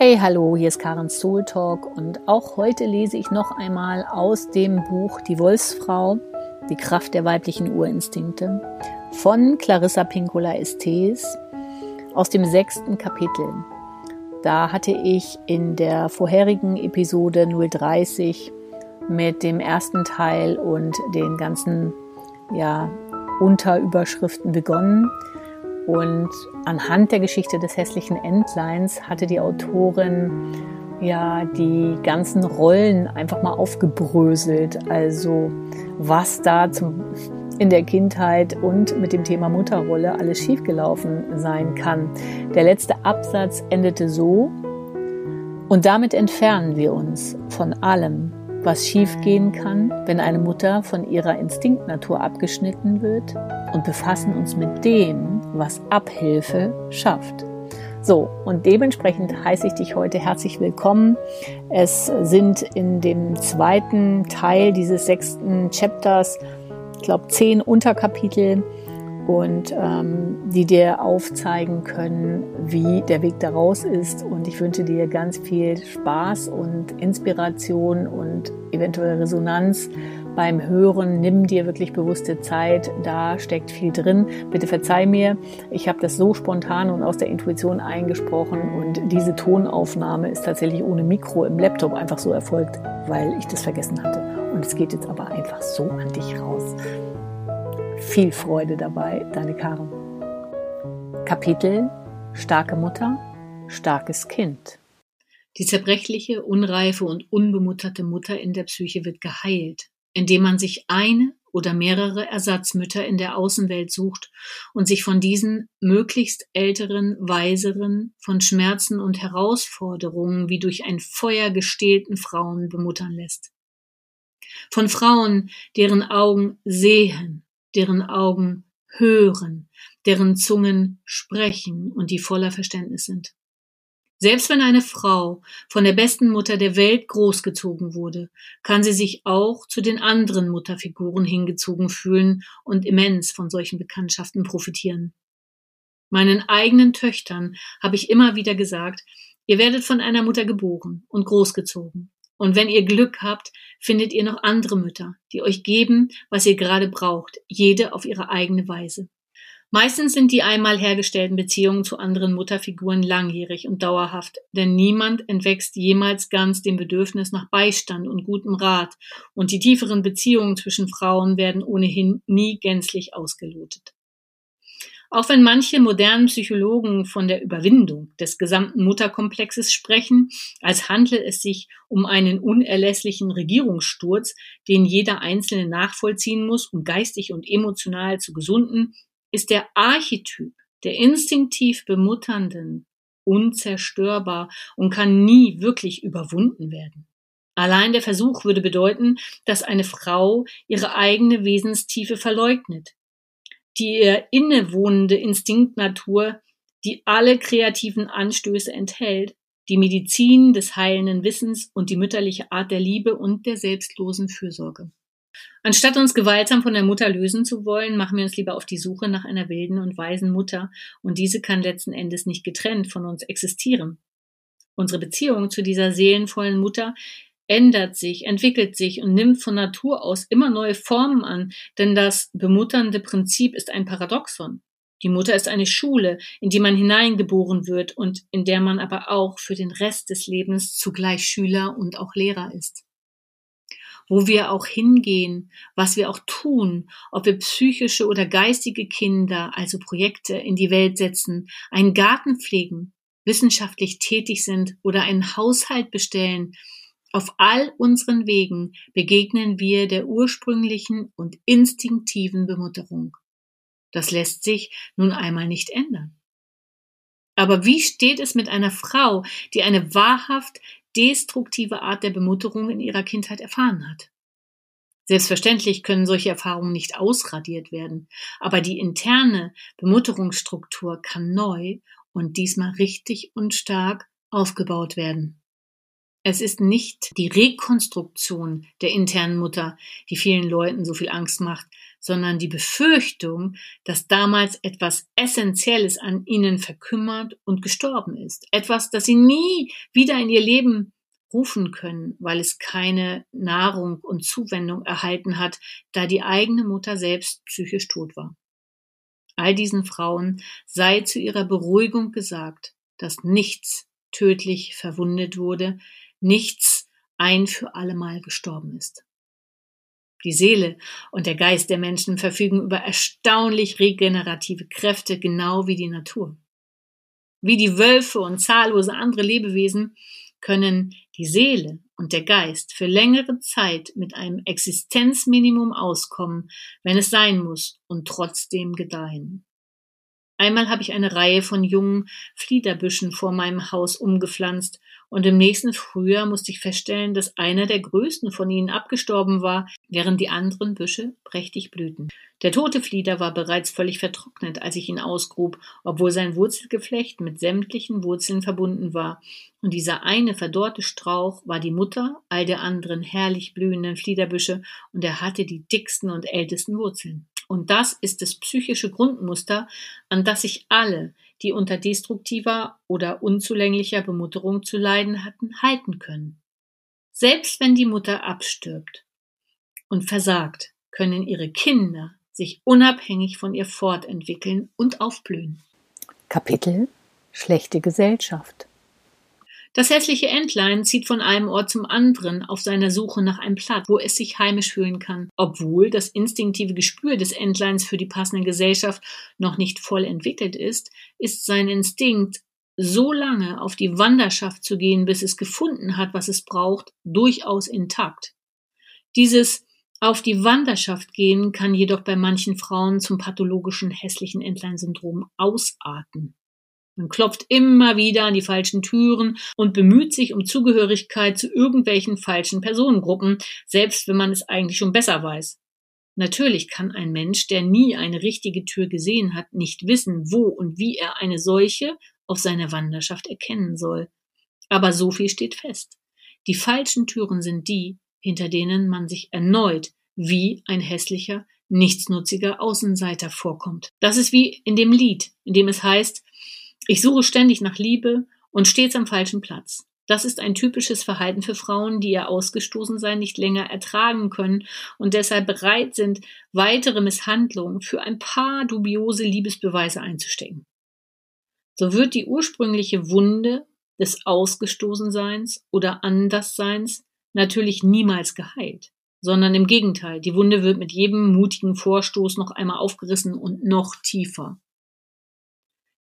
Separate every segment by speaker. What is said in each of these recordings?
Speaker 1: Hey, hallo, hier ist Karen Soul Talk und auch heute lese ich noch einmal aus dem Buch Die Wolfsfrau, die Kraft der weiblichen Urinstinkte von Clarissa Pinkola Estes aus dem sechsten Kapitel. Da hatte ich in der vorherigen Episode 030 mit dem ersten Teil und den ganzen ja, Unterüberschriften begonnen. Und anhand der Geschichte des hässlichen Entleins hatte die Autorin ja die ganzen Rollen einfach mal aufgebröselt. Also was da zum, in der Kindheit und mit dem Thema Mutterrolle alles schiefgelaufen sein kann. Der letzte Absatz endete so, und damit entfernen wir uns von allem, was schiefgehen kann, wenn eine Mutter von ihrer Instinktnatur abgeschnitten wird und befassen uns mit dem, was Abhilfe schafft. So, und dementsprechend heiße ich dich heute herzlich willkommen. Es sind in dem zweiten Teil dieses sechsten Chapters, ich glaube, zehn Unterkapitel und ähm, die dir aufzeigen können, wie der Weg daraus ist. Und ich wünsche dir ganz viel Spaß und Inspiration und eventuell Resonanz beim Hören. Nimm dir wirklich bewusste Zeit, da steckt viel drin. Bitte verzeih mir, ich habe das so spontan und aus der Intuition eingesprochen und diese Tonaufnahme ist tatsächlich ohne Mikro im Laptop einfach so erfolgt, weil ich das vergessen hatte. Und es geht jetzt aber einfach so an dich raus. Viel Freude dabei, deine Karin. Kapitel Starke Mutter, starkes Kind. Die zerbrechliche, unreife und unbemutterte Mutter in der Psyche wird geheilt, indem man sich eine oder mehrere Ersatzmütter in der Außenwelt sucht und sich von diesen möglichst älteren, weiseren, von Schmerzen und Herausforderungen wie durch ein Feuer gestählten Frauen bemuttern lässt. Von Frauen, deren Augen sehen, deren Augen hören, deren Zungen sprechen und die voller Verständnis sind. Selbst wenn eine Frau von der besten Mutter der Welt großgezogen wurde, kann sie sich auch zu den anderen Mutterfiguren hingezogen fühlen und immens von solchen Bekanntschaften profitieren. Meinen eigenen Töchtern habe ich immer wieder gesagt, ihr werdet von einer Mutter geboren und großgezogen. Und wenn ihr Glück habt, findet ihr noch andere Mütter, die euch geben, was ihr gerade braucht, jede auf ihre eigene Weise. Meistens sind die einmal hergestellten Beziehungen zu anderen Mutterfiguren langjährig und dauerhaft, denn niemand entwächst jemals ganz dem Bedürfnis nach Beistand und gutem Rat, und die tieferen Beziehungen zwischen Frauen werden ohnehin nie gänzlich ausgelotet. Auch wenn manche modernen Psychologen von der Überwindung des gesamten Mutterkomplexes sprechen, als handle es sich um einen unerlässlichen Regierungssturz, den jeder Einzelne nachvollziehen muss, um geistig und emotional zu gesunden, ist der Archetyp der instinktiv Bemutternden unzerstörbar und kann nie wirklich überwunden werden. Allein der Versuch würde bedeuten, dass eine Frau ihre eigene Wesenstiefe verleugnet, die ihr innewohnende Instinktnatur, die alle kreativen Anstöße enthält, die Medizin des heilenden Wissens und die mütterliche Art der Liebe und der selbstlosen Fürsorge. Anstatt uns gewaltsam von der Mutter lösen zu wollen, machen wir uns lieber auf die Suche nach einer wilden und weisen Mutter, und diese kann letzten Endes nicht getrennt von uns existieren. Unsere Beziehung zu dieser seelenvollen Mutter ändert sich, entwickelt sich und nimmt von Natur aus immer neue Formen an, denn das bemutternde Prinzip ist ein Paradoxon. Die Mutter ist eine Schule, in die man hineingeboren wird und in der man aber auch für den Rest des Lebens zugleich Schüler und auch Lehrer ist. Wo wir auch hingehen, was wir auch tun, ob wir psychische oder geistige Kinder, also Projekte in die Welt setzen, einen Garten pflegen, wissenschaftlich tätig sind oder einen Haushalt bestellen, auf all unseren Wegen begegnen wir der ursprünglichen und instinktiven Bemutterung. Das lässt sich nun einmal nicht ändern. Aber wie steht es mit einer Frau, die eine wahrhaft destruktive Art der Bemutterung in ihrer Kindheit erfahren hat? Selbstverständlich können solche Erfahrungen nicht ausradiert werden, aber die interne Bemutterungsstruktur kann neu und diesmal richtig und stark aufgebaut werden. Es ist nicht die Rekonstruktion der internen Mutter, die vielen Leuten so viel Angst macht, sondern die Befürchtung, dass damals etwas Essentielles an ihnen verkümmert und gestorben ist. Etwas, das sie nie wieder in ihr Leben rufen können, weil es keine Nahrung und Zuwendung erhalten hat, da die eigene Mutter selbst psychisch tot war. All diesen Frauen sei zu ihrer Beruhigung gesagt, dass nichts tödlich verwundet wurde, nichts ein für allemal gestorben ist. Die Seele und der Geist der Menschen verfügen über erstaunlich regenerative Kräfte, genau wie die Natur. Wie die Wölfe und zahllose andere Lebewesen können die Seele und der Geist für längere Zeit mit einem Existenzminimum auskommen, wenn es sein muss, und trotzdem gedeihen. Einmal habe ich eine Reihe von jungen Fliederbüschen vor meinem Haus umgepflanzt und im nächsten Frühjahr musste ich feststellen, dass einer der größten von ihnen abgestorben war, während die anderen Büsche prächtig blühten. Der tote Flieder war bereits völlig vertrocknet, als ich ihn ausgrub, obwohl sein Wurzelgeflecht mit sämtlichen Wurzeln verbunden war. Und dieser eine verdorrte Strauch war die Mutter all der anderen herrlich blühenden Fliederbüsche, und er hatte die dicksten und ältesten Wurzeln. Und das ist das psychische Grundmuster, an das sich alle, die unter destruktiver oder unzulänglicher Bemutterung zu leiden hatten, halten können. Selbst wenn die Mutter abstirbt und versagt, können ihre Kinder sich unabhängig von ihr fortentwickeln und aufblühen.
Speaker 2: Kapitel Schlechte Gesellschaft
Speaker 1: das hässliche Entlein zieht von einem Ort zum anderen auf seiner Suche nach einem Platz, wo es sich heimisch fühlen kann, obwohl das instinktive Gespür des Entleins für die passende Gesellschaft noch nicht voll entwickelt ist, ist sein Instinkt, so lange auf die Wanderschaft zu gehen, bis es gefunden hat, was es braucht, durchaus intakt. Dieses auf die Wanderschaft gehen kann jedoch bei manchen Frauen zum pathologischen hässlichen Entlein-Syndrom ausarten. Man klopft immer wieder an die falschen Türen und bemüht sich um Zugehörigkeit zu irgendwelchen falschen Personengruppen, selbst wenn man es eigentlich schon besser weiß. Natürlich kann ein Mensch, der nie eine richtige Tür gesehen hat, nicht wissen, wo und wie er eine solche auf seiner Wanderschaft erkennen soll. Aber so viel steht fest. Die falschen Türen sind die, hinter denen man sich erneut wie ein hässlicher, nichtsnutziger Außenseiter vorkommt. Das ist wie in dem Lied, in dem es heißt, ich suche ständig nach Liebe und stets am falschen Platz. Das ist ein typisches Verhalten für Frauen, die ihr Ausgestoßensein nicht länger ertragen können und deshalb bereit sind, weitere Misshandlungen für ein paar dubiose Liebesbeweise einzustecken. So wird die ursprüngliche Wunde des Ausgestoßenseins oder Andersseins natürlich niemals geheilt, sondern im Gegenteil, die Wunde wird mit jedem mutigen Vorstoß noch einmal aufgerissen und noch tiefer.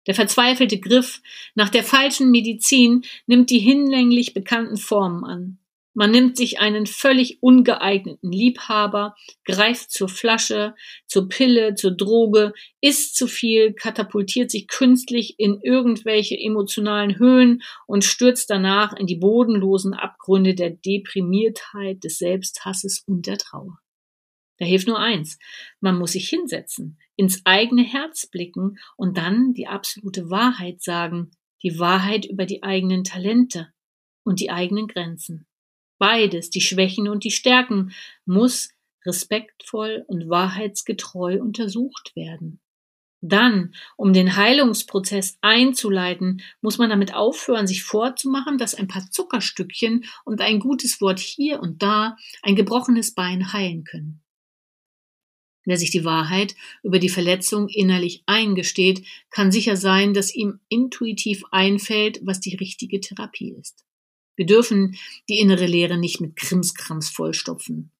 Speaker 1: Der verzweifelte Griff nach der falschen Medizin nimmt die hinlänglich bekannten Formen an. Man nimmt sich einen völlig ungeeigneten Liebhaber, greift zur Flasche, zur Pille, zur Droge, isst zu viel, katapultiert sich künstlich in irgendwelche emotionalen Höhen und stürzt danach in die bodenlosen Abgründe der Deprimiertheit, des Selbsthasses und der Trauer. Da hilft nur eins. Man muss sich hinsetzen, ins eigene Herz blicken und dann die absolute Wahrheit sagen, die Wahrheit über die eigenen Talente und die eigenen Grenzen. Beides, die Schwächen und die Stärken, muss respektvoll und wahrheitsgetreu untersucht werden. Dann, um den Heilungsprozess einzuleiten, muss man damit aufhören, sich vorzumachen, dass ein paar Zuckerstückchen und ein gutes Wort hier und da ein gebrochenes Bein heilen können. Wer sich die Wahrheit über die Verletzung innerlich eingesteht, kann sicher sein, dass ihm intuitiv einfällt, was die richtige Therapie ist. Wir dürfen die innere Leere nicht mit Krimskrams vollstopfen.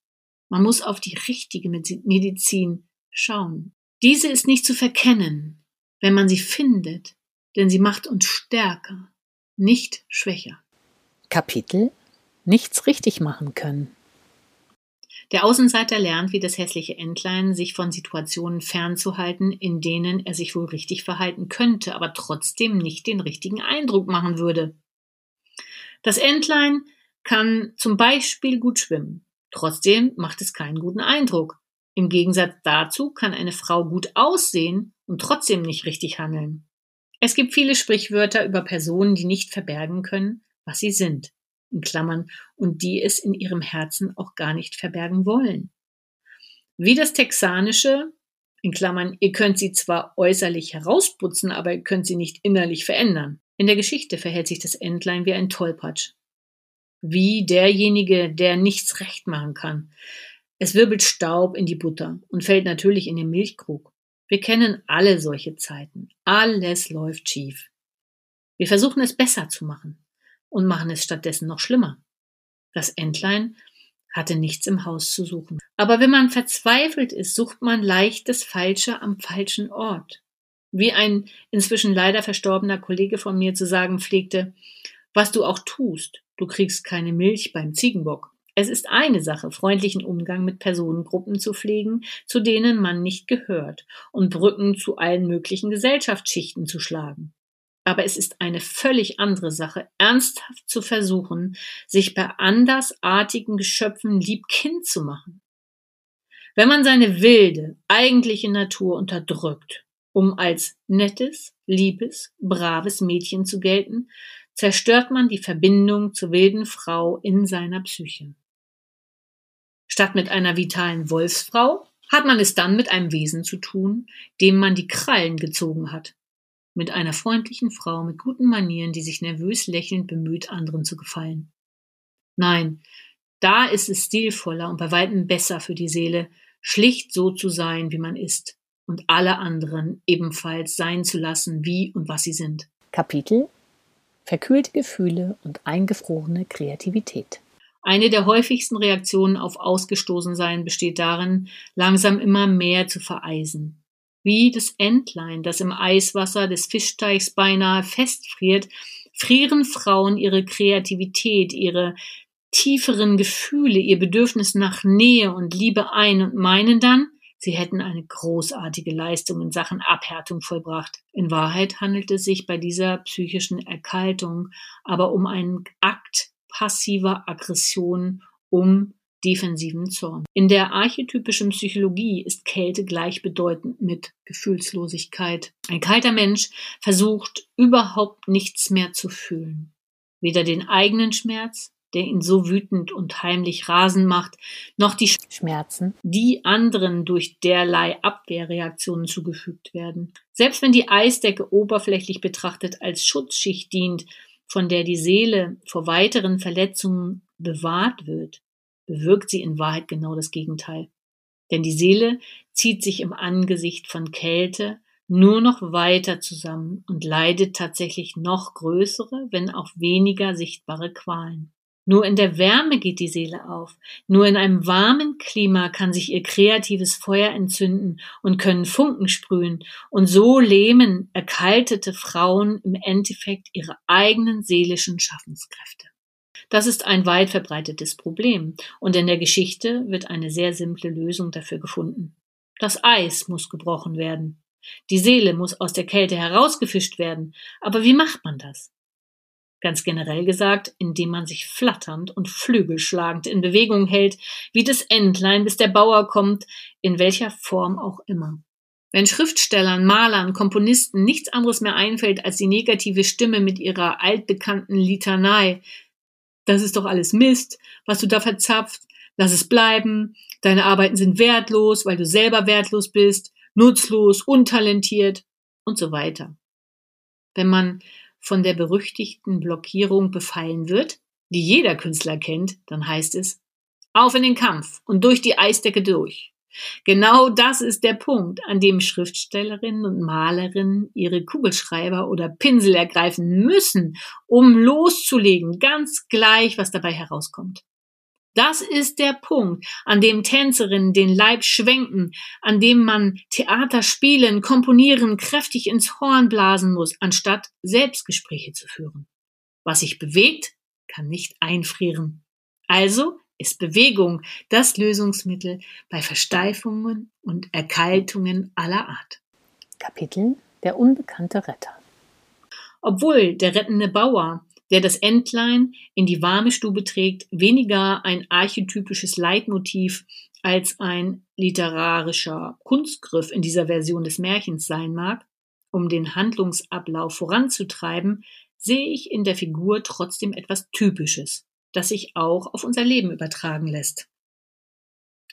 Speaker 1: Man muss auf die richtige Medizin schauen. Diese ist nicht zu verkennen, wenn man sie findet, denn sie macht uns stärker, nicht schwächer.
Speaker 2: Kapitel Nichts richtig machen können.
Speaker 1: Der Außenseiter lernt, wie das hässliche Entlein, sich von Situationen fernzuhalten, in denen er sich wohl richtig verhalten könnte, aber trotzdem nicht den richtigen Eindruck machen würde. Das Entlein kann zum Beispiel gut schwimmen. Trotzdem macht es keinen guten Eindruck. Im Gegensatz dazu kann eine Frau gut aussehen und trotzdem nicht richtig handeln. Es gibt viele Sprichwörter über Personen, die nicht verbergen können, was sie sind in Klammern, und die es in ihrem Herzen auch gar nicht verbergen wollen. Wie das texanische, in Klammern, ihr könnt sie zwar äußerlich herausputzen, aber ihr könnt sie nicht innerlich verändern. In der Geschichte verhält sich das Entlein wie ein Tollpatsch. Wie derjenige, der nichts recht machen kann. Es wirbelt Staub in die Butter und fällt natürlich in den Milchkrug. Wir kennen alle solche Zeiten. Alles läuft schief. Wir versuchen es besser zu machen und machen es stattdessen noch schlimmer. Das Entlein hatte nichts im Haus zu suchen. Aber wenn man verzweifelt ist, sucht man leicht das Falsche am falschen Ort. Wie ein inzwischen leider verstorbener Kollege von mir zu sagen pflegte, was du auch tust, du kriegst keine Milch beim Ziegenbock. Es ist eine Sache, freundlichen Umgang mit Personengruppen zu pflegen, zu denen man nicht gehört, und Brücken zu allen möglichen Gesellschaftsschichten zu schlagen. Aber es ist eine völlig andere Sache, ernsthaft zu versuchen, sich bei andersartigen Geschöpfen lieb Kind zu machen. Wenn man seine wilde, eigentliche Natur unterdrückt, um als nettes, liebes, braves Mädchen zu gelten, zerstört man die Verbindung zur wilden Frau in seiner Psyche. Statt mit einer vitalen Wolfsfrau hat man es dann mit einem Wesen zu tun, dem man die Krallen gezogen hat. Mit einer freundlichen Frau mit guten Manieren, die sich nervös lächelnd bemüht, anderen zu gefallen. Nein, da ist es stilvoller und bei weitem besser für die Seele, schlicht so zu sein, wie man ist, und alle anderen ebenfalls sein zu lassen, wie und was sie sind.
Speaker 2: Kapitel Verkühlte Gefühle und eingefrorene Kreativität.
Speaker 1: Eine der häufigsten Reaktionen auf Ausgestoßensein besteht darin, langsam immer mehr zu vereisen. Wie das Entlein, das im Eiswasser des Fischteichs beinahe festfriert, frieren Frauen ihre Kreativität, ihre tieferen Gefühle, ihr Bedürfnis nach Nähe und Liebe ein und meinen dann, sie hätten eine großartige Leistung in Sachen Abhärtung vollbracht. In Wahrheit handelt es sich bei dieser psychischen Erkaltung aber um einen Akt passiver Aggression um defensiven Zorn. In der archetypischen Psychologie ist Kälte gleichbedeutend mit Gefühlslosigkeit. Ein kalter Mensch versucht überhaupt nichts mehr zu fühlen. Weder den eigenen Schmerz, der ihn so wütend und heimlich rasend macht, noch die Schmerzen, die anderen durch derlei Abwehrreaktionen zugefügt werden. Selbst wenn die Eisdecke oberflächlich betrachtet als Schutzschicht dient, von der die Seele vor weiteren Verletzungen bewahrt wird, bewirkt sie in Wahrheit genau das Gegenteil. Denn die Seele zieht sich im Angesicht von Kälte nur noch weiter zusammen und leidet tatsächlich noch größere, wenn auch weniger sichtbare Qualen. Nur in der Wärme geht die Seele auf. Nur in einem warmen Klima kann sich ihr kreatives Feuer entzünden und können Funken sprühen. Und so lähmen erkaltete Frauen im Endeffekt ihre eigenen seelischen Schaffenskräfte. Das ist ein weit verbreitetes Problem. Und in der Geschichte wird eine sehr simple Lösung dafür gefunden. Das Eis muss gebrochen werden. Die Seele muss aus der Kälte herausgefischt werden. Aber wie macht man das? Ganz generell gesagt, indem man sich flatternd und flügelschlagend in Bewegung hält, wie das Entlein, bis der Bauer kommt, in welcher Form auch immer. Wenn Schriftstellern, Malern, Komponisten nichts anderes mehr einfällt als die negative Stimme mit ihrer altbekannten Litanei, das ist doch alles Mist, was du da verzapft, lass es bleiben, deine Arbeiten sind wertlos, weil du selber wertlos bist, nutzlos, untalentiert und so weiter. Wenn man von der berüchtigten Blockierung befallen wird, die jeder Künstler kennt, dann heißt es auf in den Kampf und durch die Eisdecke durch. Genau das ist der Punkt, an dem Schriftstellerinnen und Malerinnen ihre Kugelschreiber oder Pinsel ergreifen müssen, um loszulegen, ganz gleich, was dabei herauskommt. Das ist der Punkt, an dem Tänzerinnen den Leib schwenken, an dem man Theater spielen, komponieren, kräftig ins Horn blasen muss, anstatt Selbstgespräche zu führen. Was sich bewegt, kann nicht einfrieren. Also ist Bewegung das Lösungsmittel bei Versteifungen und Erkaltungen aller Art.
Speaker 2: Kapitel Der unbekannte Retter.
Speaker 1: Obwohl der rettende Bauer der das Entlein in die warme Stube trägt, weniger ein archetypisches Leitmotiv als ein literarischer Kunstgriff in dieser Version des Märchens sein mag, um den Handlungsablauf voranzutreiben, sehe ich in der Figur trotzdem etwas Typisches, das sich auch auf unser Leben übertragen lässt.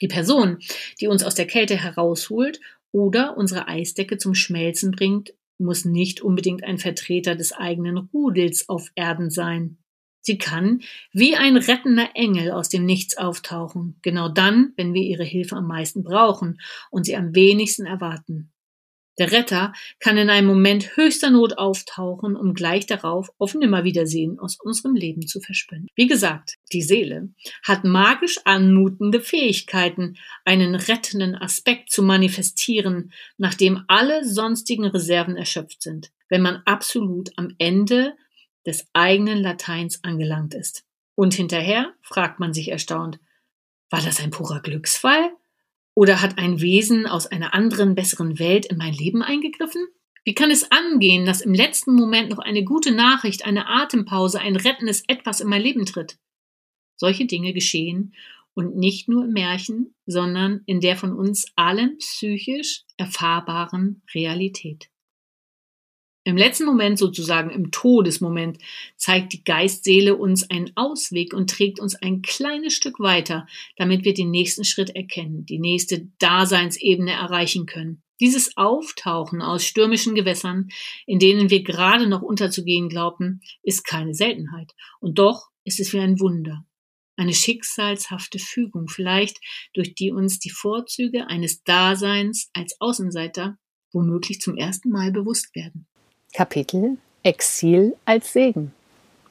Speaker 1: Die Person, die uns aus der Kälte herausholt oder unsere Eisdecke zum Schmelzen bringt, muss nicht unbedingt ein Vertreter des eigenen Rudels auf Erden sein. Sie kann wie ein rettender Engel aus dem Nichts auftauchen, genau dann, wenn wir ihre Hilfe am meisten brauchen und sie am wenigsten erwarten. Der Retter kann in einem Moment höchster Not auftauchen, um gleich darauf auf Nimmerwiedersehen aus unserem Leben zu verschwinden. Wie gesagt, die Seele hat magisch anmutende Fähigkeiten, einen rettenden Aspekt zu manifestieren, nachdem alle sonstigen Reserven erschöpft sind, wenn man absolut am Ende des eigenen Lateins angelangt ist. Und hinterher fragt man sich erstaunt, war das ein purer Glücksfall? Oder hat ein Wesen aus einer anderen, besseren Welt in mein Leben eingegriffen? Wie kann es angehen, dass im letzten Moment noch eine gute Nachricht, eine Atempause, ein rettendes Etwas in mein Leben tritt? Solche Dinge geschehen und nicht nur im Märchen, sondern in der von uns allen psychisch erfahrbaren Realität. Im letzten Moment, sozusagen im Todesmoment, zeigt die Geistseele uns einen Ausweg und trägt uns ein kleines Stück weiter, damit wir den nächsten Schritt erkennen, die nächste Daseinsebene erreichen können. Dieses Auftauchen aus stürmischen Gewässern, in denen wir gerade noch unterzugehen glaubten, ist keine Seltenheit. Und doch ist es wie ein Wunder. Eine schicksalshafte Fügung, vielleicht durch die uns die Vorzüge eines Daseins als Außenseiter womöglich zum ersten Mal bewusst werden.
Speaker 2: Kapitel Exil als Segen.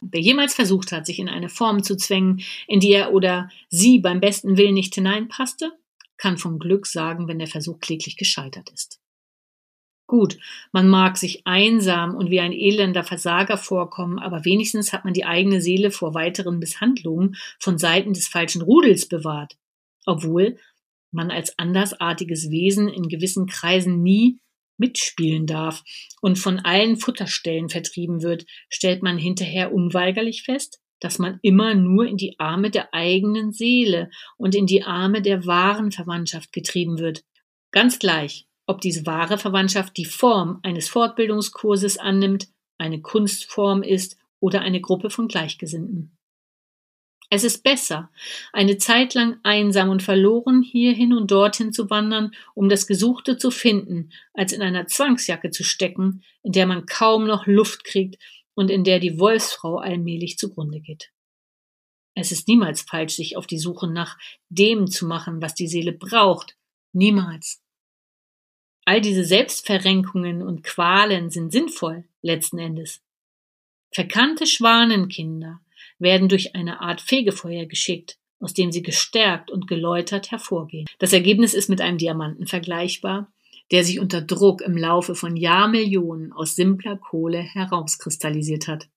Speaker 1: Wer jemals versucht hat, sich in eine Form zu zwängen, in die er oder sie beim besten Willen nicht hineinpasste, kann vom Glück sagen, wenn der Versuch kläglich gescheitert ist. Gut, man mag sich einsam und wie ein elender Versager vorkommen, aber wenigstens hat man die eigene Seele vor weiteren Misshandlungen von Seiten des falschen Rudels bewahrt, obwohl man als andersartiges Wesen in gewissen Kreisen nie mitspielen darf und von allen Futterstellen vertrieben wird, stellt man hinterher unweigerlich fest, dass man immer nur in die Arme der eigenen Seele und in die Arme der wahren Verwandtschaft getrieben wird. Ganz gleich, ob diese wahre Verwandtschaft die Form eines Fortbildungskurses annimmt, eine Kunstform ist oder eine Gruppe von Gleichgesinnten. Es ist besser, eine Zeit lang einsam und verloren hierhin und dorthin zu wandern, um das Gesuchte zu finden, als in einer Zwangsjacke zu stecken, in der man kaum noch Luft kriegt und in der die Wolfsfrau allmählich zugrunde geht. Es ist niemals falsch, sich auf die Suche nach dem zu machen, was die Seele braucht. Niemals. All diese Selbstverrenkungen und Qualen sind sinnvoll, letzten Endes. Verkannte Schwanenkinder, werden durch eine Art Fegefeuer geschickt, aus dem sie gestärkt und geläutert hervorgehen. Das Ergebnis ist mit einem Diamanten vergleichbar, der sich unter Druck im Laufe von Jahrmillionen aus simpler Kohle herauskristallisiert hat.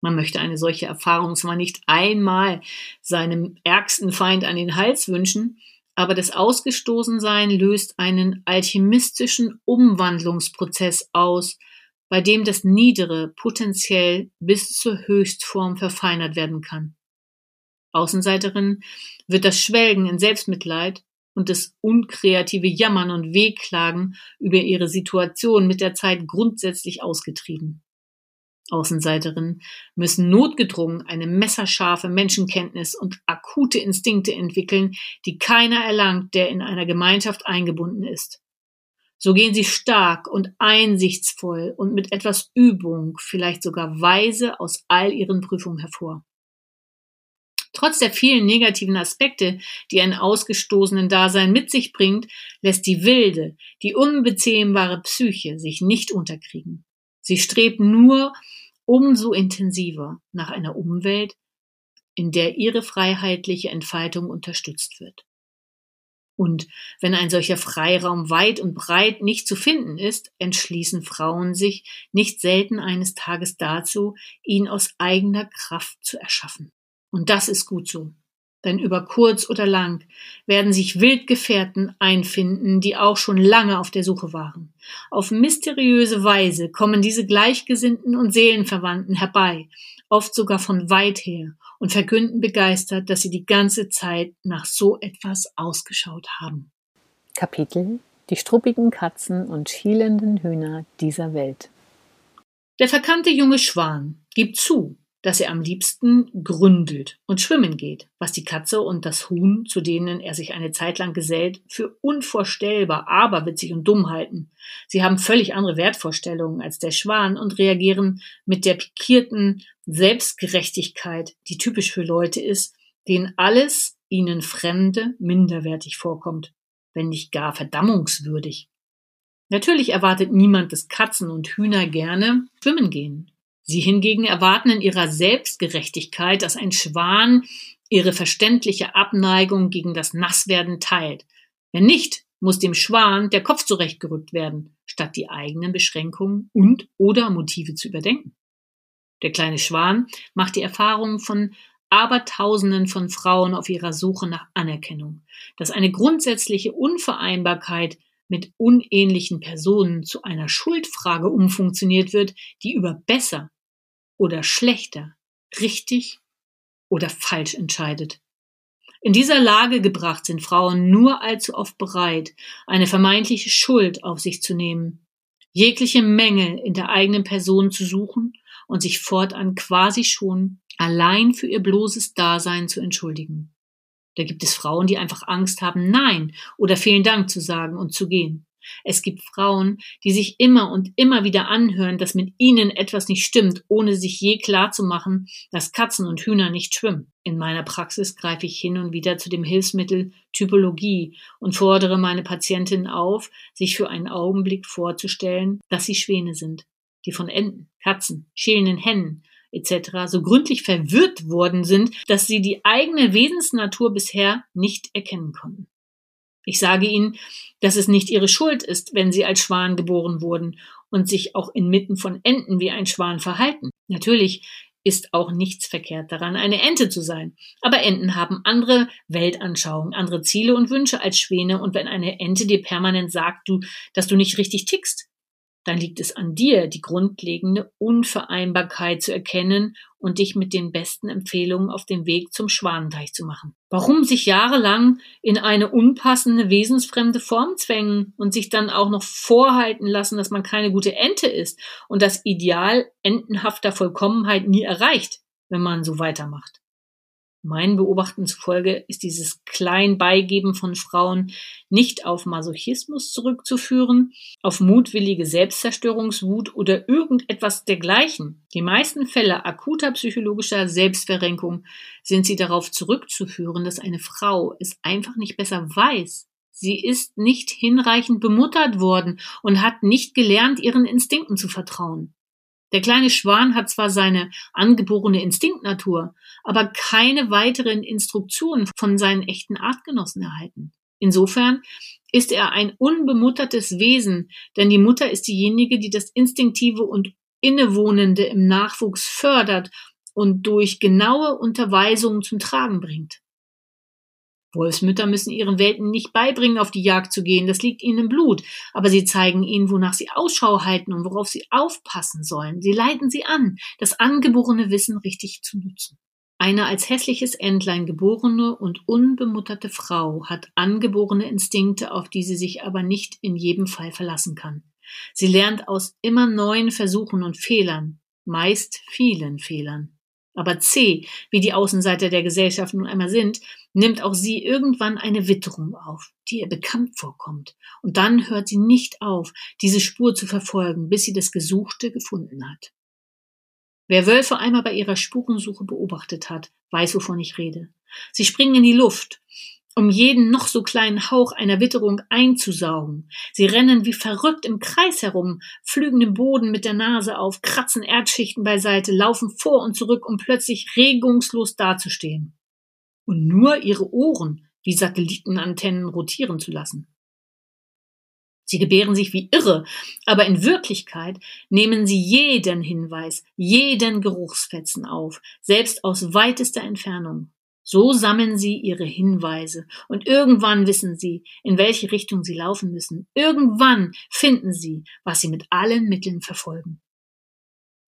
Speaker 1: Man möchte eine solche Erfahrung zwar nicht einmal seinem ärgsten Feind an den Hals wünschen, aber das Ausgestoßensein löst einen alchemistischen Umwandlungsprozess aus, bei dem das Niedere potenziell bis zur Höchstform verfeinert werden kann. Außenseiterin wird das Schwelgen in Selbstmitleid und das unkreative Jammern und Wehklagen über ihre Situation mit der Zeit grundsätzlich ausgetrieben. Außenseiterinnen müssen notgedrungen eine messerscharfe Menschenkenntnis und akute Instinkte entwickeln, die keiner erlangt, der in einer Gemeinschaft eingebunden ist. So gehen sie stark und einsichtsvoll und mit etwas Übung, vielleicht sogar weise aus all ihren Prüfungen hervor. Trotz der vielen negativen Aspekte, die ein ausgestoßenen Dasein mit sich bringt, lässt die wilde, die unbezähmbare Psyche sich nicht unterkriegen. Sie strebt nur umso intensiver nach einer Umwelt, in der ihre freiheitliche Entfaltung unterstützt wird. Und wenn ein solcher Freiraum weit und breit nicht zu finden ist, entschließen Frauen sich nicht selten eines Tages dazu, ihn aus eigener Kraft zu erschaffen. Und das ist gut so. Denn über kurz oder lang werden sich Wildgefährten einfinden, die auch schon lange auf der Suche waren. Auf mysteriöse Weise kommen diese Gleichgesinnten und Seelenverwandten herbei, oft sogar von weit her, und verkünden begeistert, dass sie die ganze Zeit nach so etwas ausgeschaut haben.
Speaker 2: Kapitel Die struppigen Katzen und schielenden Hühner dieser Welt.
Speaker 1: Der verkannte junge Schwan gibt zu, dass er am liebsten gründelt und schwimmen geht, was die Katze und das Huhn, zu denen er sich eine Zeit lang gesellt, für unvorstellbar, aberwitzig und dumm halten. Sie haben völlig andere Wertvorstellungen als der Schwan und reagieren mit der pikierten Selbstgerechtigkeit, die typisch für Leute ist, denen alles ihnen Fremde minderwertig vorkommt, wenn nicht gar verdammungswürdig. Natürlich erwartet niemand, dass Katzen und Hühner gerne schwimmen gehen. Sie hingegen erwarten in ihrer Selbstgerechtigkeit, dass ein Schwan ihre verständliche Abneigung gegen das Nasswerden teilt. Wenn nicht, muss dem Schwan der Kopf zurechtgerückt werden, statt die eigenen Beschränkungen und oder Motive zu überdenken. Der kleine Schwan macht die Erfahrung von Abertausenden von Frauen auf ihrer Suche nach Anerkennung, dass eine grundsätzliche Unvereinbarkeit mit unähnlichen Personen zu einer Schuldfrage umfunktioniert wird, die über besser oder schlechter, richtig oder falsch entscheidet. In dieser Lage gebracht sind Frauen nur allzu oft bereit, eine vermeintliche Schuld auf sich zu nehmen, jegliche Mängel in der eigenen Person zu suchen und sich fortan quasi schon allein für ihr bloßes Dasein zu entschuldigen. Da gibt es Frauen, die einfach Angst haben, Nein oder vielen Dank zu sagen und zu gehen. Es gibt Frauen, die sich immer und immer wieder anhören, dass mit ihnen etwas nicht stimmt, ohne sich je klar zu machen, dass Katzen und Hühner nicht schwimmen. In meiner Praxis greife ich hin und wieder zu dem Hilfsmittel Typologie und fordere meine Patientinnen auf, sich für einen Augenblick vorzustellen, dass sie Schwäne sind, die von Enten, Katzen, schälenden Hennen etc. so gründlich verwirrt worden sind, dass sie die eigene Wesensnatur bisher nicht erkennen konnten. Ich sage ihnen, dass es nicht ihre Schuld ist, wenn sie als Schwan geboren wurden und sich auch inmitten von Enten wie ein Schwan verhalten. Natürlich ist auch nichts verkehrt daran, eine Ente zu sein. Aber Enten haben andere Weltanschauungen, andere Ziele und Wünsche als Schwäne. Und wenn eine Ente dir permanent sagt, du, dass du nicht richtig tickst, dann liegt es an dir, die grundlegende Unvereinbarkeit zu erkennen und dich mit den besten Empfehlungen auf den Weg zum Schwanenteich zu machen. Warum sich jahrelang in eine unpassende, wesensfremde Form zwängen und sich dann auch noch vorhalten lassen, dass man keine gute Ente ist und das Ideal entenhafter Vollkommenheit nie erreicht, wenn man so weitermacht? Meinen Beobachten zufolge ist dieses Kleinbeigeben von Frauen nicht auf Masochismus zurückzuführen, auf mutwillige Selbstzerstörungswut oder irgendetwas dergleichen. Die meisten Fälle akuter psychologischer Selbstverrenkung sind sie darauf zurückzuführen, dass eine Frau es einfach nicht besser weiß. Sie ist nicht hinreichend bemuttert worden und hat nicht gelernt, ihren Instinkten zu vertrauen. Der kleine Schwan hat zwar seine angeborene Instinktnatur, aber keine weiteren Instruktionen von seinen echten Artgenossen erhalten. Insofern ist er ein unbemuttertes Wesen, denn die Mutter ist diejenige, die das Instinktive und Innewohnende im Nachwuchs fördert und durch genaue Unterweisungen zum Tragen bringt. Wolfsmütter müssen ihren Welten nicht beibringen, auf die Jagd zu gehen, das liegt ihnen im Blut, aber sie zeigen ihnen, wonach sie Ausschau halten und worauf sie aufpassen sollen. Sie leiten sie an, das angeborene Wissen richtig zu nutzen. Eine als hässliches Entlein geborene und unbemutterte Frau hat angeborene Instinkte, auf die sie sich aber nicht in jedem Fall verlassen kann. Sie lernt aus immer neuen Versuchen und Fehlern, meist vielen Fehlern. Aber C, wie die Außenseiter der Gesellschaft nun einmal sind, nimmt auch sie irgendwann eine Witterung auf, die ihr bekannt vorkommt. Und dann hört sie nicht auf, diese Spur zu verfolgen, bis sie das Gesuchte gefunden hat. Wer Wölfe einmal bei ihrer Spurensuche beobachtet hat, weiß, wovon ich rede. Sie springen in die Luft, um jeden noch so kleinen Hauch einer Witterung einzusaugen. Sie rennen wie verrückt im Kreis herum, pflügen den Boden mit der Nase auf, kratzen Erdschichten beiseite, laufen vor und zurück, um plötzlich regungslos dazustehen. Und nur ihre Ohren wie Satellitenantennen rotieren zu lassen. Sie gebären sich wie irre, aber in Wirklichkeit nehmen sie jeden Hinweis, jeden Geruchsfetzen auf, selbst aus weitester Entfernung. So sammeln sie ihre Hinweise und irgendwann wissen sie, in welche Richtung sie laufen müssen. Irgendwann finden sie, was sie mit allen Mitteln verfolgen.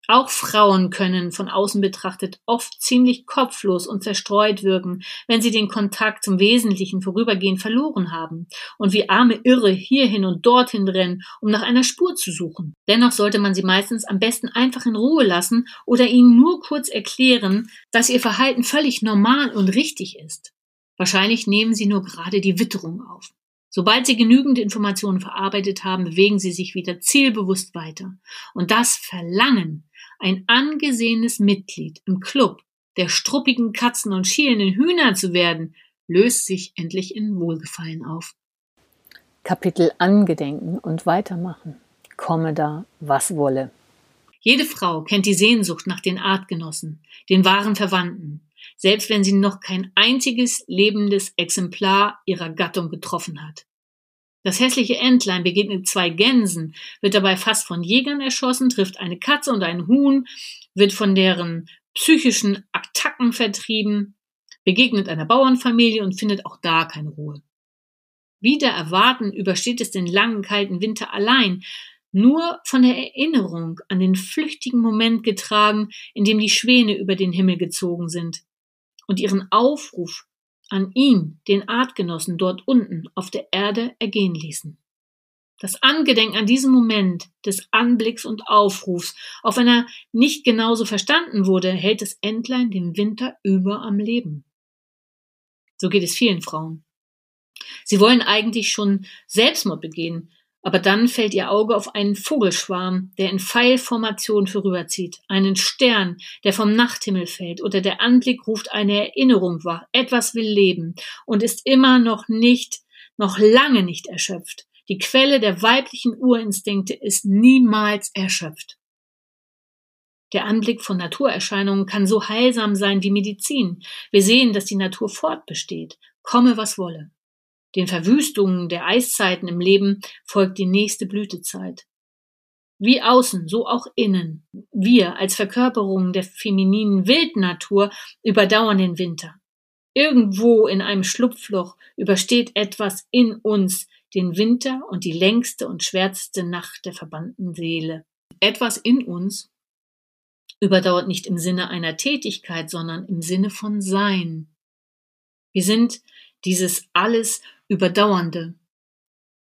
Speaker 1: Auch Frauen können von außen betrachtet oft ziemlich kopflos und zerstreut wirken, wenn sie den Kontakt zum Wesentlichen vorübergehend verloren haben und wie arme Irre hierhin und dorthin rennen, um nach einer Spur zu suchen. Dennoch sollte man sie meistens am besten einfach in Ruhe lassen oder ihnen nur kurz erklären, dass ihr Verhalten völlig normal und richtig ist. Wahrscheinlich nehmen sie nur gerade die Witterung auf. Sobald Sie genügend Informationen verarbeitet haben, bewegen Sie sich wieder zielbewusst weiter. Und das Verlangen, ein angesehenes Mitglied im Club der struppigen Katzen und schielenden Hühner zu werden, löst sich endlich in Wohlgefallen auf.
Speaker 2: Kapitel Angedenken und Weitermachen. Komme da, was wolle.
Speaker 1: Jede Frau kennt die Sehnsucht nach den Artgenossen, den wahren Verwandten, selbst wenn sie noch kein einziges lebendes Exemplar ihrer Gattung getroffen hat. Das hässliche Entlein begegnet zwei Gänsen, wird dabei fast von Jägern erschossen, trifft eine Katze und ein Huhn, wird von deren psychischen Attacken vertrieben, begegnet einer Bauernfamilie und findet auch da keine Ruhe. Wieder erwarten übersteht es den langen kalten Winter allein, nur von der Erinnerung an den flüchtigen Moment getragen, in dem die Schwäne über den Himmel gezogen sind und ihren Aufruf an ihn, den Artgenossen dort unten auf der Erde ergehen ließen. Das Angedenken an diesen Moment des Anblicks und Aufrufs, auch wenn er nicht genauso verstanden wurde, hält das Entlein den Winter über am Leben. So geht es vielen Frauen. Sie wollen eigentlich schon Selbstmord begehen, aber dann fällt ihr Auge auf einen Vogelschwarm, der in Pfeilformation vorüberzieht, einen Stern, der vom Nachthimmel fällt, oder der Anblick ruft eine Erinnerung wach, etwas will leben und ist immer noch nicht, noch lange nicht erschöpft. Die Quelle der weiblichen Urinstinkte ist niemals erschöpft. Der Anblick von Naturerscheinungen kann so heilsam sein wie Medizin. Wir sehen, dass die Natur fortbesteht, komme was wolle. Den Verwüstungen der Eiszeiten im Leben folgt die nächste Blütezeit. Wie außen, so auch innen. Wir als Verkörperung der femininen Wildnatur überdauern den Winter. Irgendwo in einem Schlupfloch übersteht etwas in uns den Winter und die längste und schwärzeste Nacht der verbannten Seele. Etwas in uns überdauert nicht im Sinne einer Tätigkeit, sondern im Sinne von Sein. Wir sind dieses alles Überdauernde.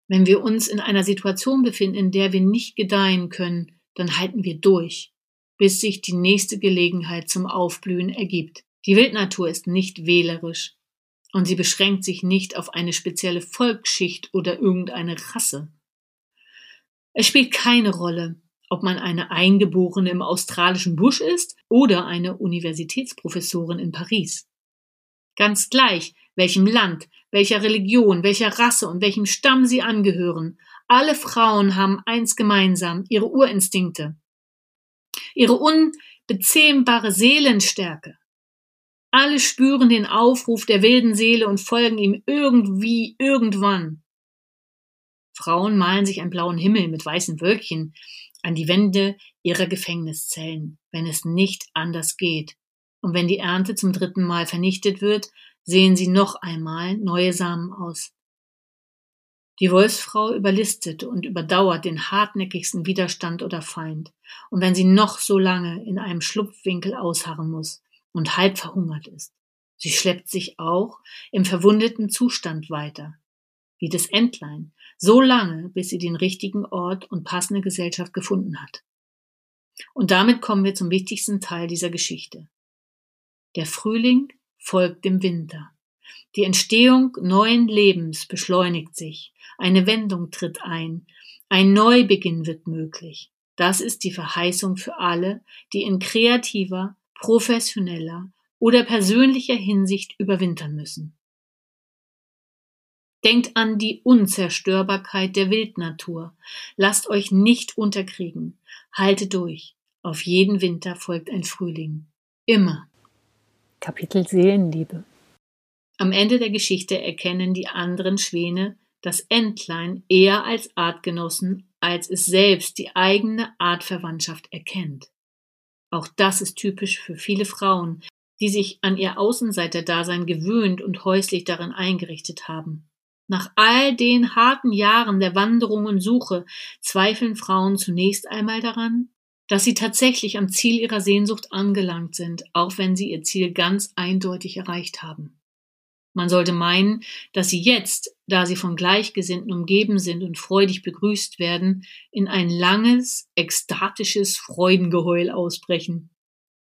Speaker 1: Wenn wir uns in einer Situation befinden, in der wir nicht gedeihen können, dann halten wir durch, bis sich die nächste Gelegenheit zum Aufblühen ergibt. Die Wildnatur ist nicht wählerisch und sie beschränkt sich nicht auf eine spezielle Volksschicht oder irgendeine Rasse. Es spielt keine Rolle, ob man eine Eingeborene im australischen Busch ist oder eine Universitätsprofessorin in Paris. Ganz gleich, welchem Land, welcher Religion, welcher Rasse und welchem Stamm sie angehören. Alle Frauen haben eins gemeinsam, ihre Urinstinkte, ihre unbezähmbare Seelenstärke. Alle spüren den Aufruf der wilden Seele und folgen ihm irgendwie, irgendwann. Frauen malen sich einen blauen Himmel mit weißen Wölkchen an die Wände ihrer Gefängniszellen, wenn es nicht anders geht. Und wenn die Ernte zum dritten Mal vernichtet wird, sehen sie noch einmal neue Samen aus. Die Wolfsfrau überlistet und überdauert den hartnäckigsten Widerstand oder Feind, und wenn sie noch so lange in einem Schlupfwinkel ausharren muss und halb verhungert ist, sie schleppt sich auch im verwundeten Zustand weiter, wie das Entlein, so lange, bis sie den richtigen Ort und passende Gesellschaft gefunden hat. Und damit kommen wir zum wichtigsten Teil dieser Geschichte. Der Frühling folgt dem Winter. Die Entstehung neuen Lebens beschleunigt sich, eine Wendung tritt ein, ein Neubeginn wird möglich. Das ist die Verheißung für alle, die in kreativer, professioneller oder persönlicher Hinsicht überwintern müssen. Denkt an die Unzerstörbarkeit der Wildnatur. Lasst euch nicht unterkriegen. Haltet durch. Auf jeden Winter folgt ein Frühling. Immer.
Speaker 2: Kapitel Seelenliebe.
Speaker 1: Am Ende der Geschichte erkennen die anderen Schwäne das Entlein eher als Artgenossen, als es selbst die eigene Artverwandtschaft erkennt. Auch das ist typisch für viele Frauen, die sich an ihr Außenseiterdasein gewöhnt und häuslich darin eingerichtet haben. Nach all den harten Jahren der Wanderung und Suche zweifeln Frauen zunächst einmal daran, dass sie tatsächlich am Ziel ihrer Sehnsucht angelangt sind, auch wenn sie ihr Ziel ganz eindeutig erreicht haben. Man sollte meinen, dass sie jetzt, da sie von Gleichgesinnten umgeben sind und freudig begrüßt werden, in ein langes, ekstatisches Freudengeheul ausbrechen.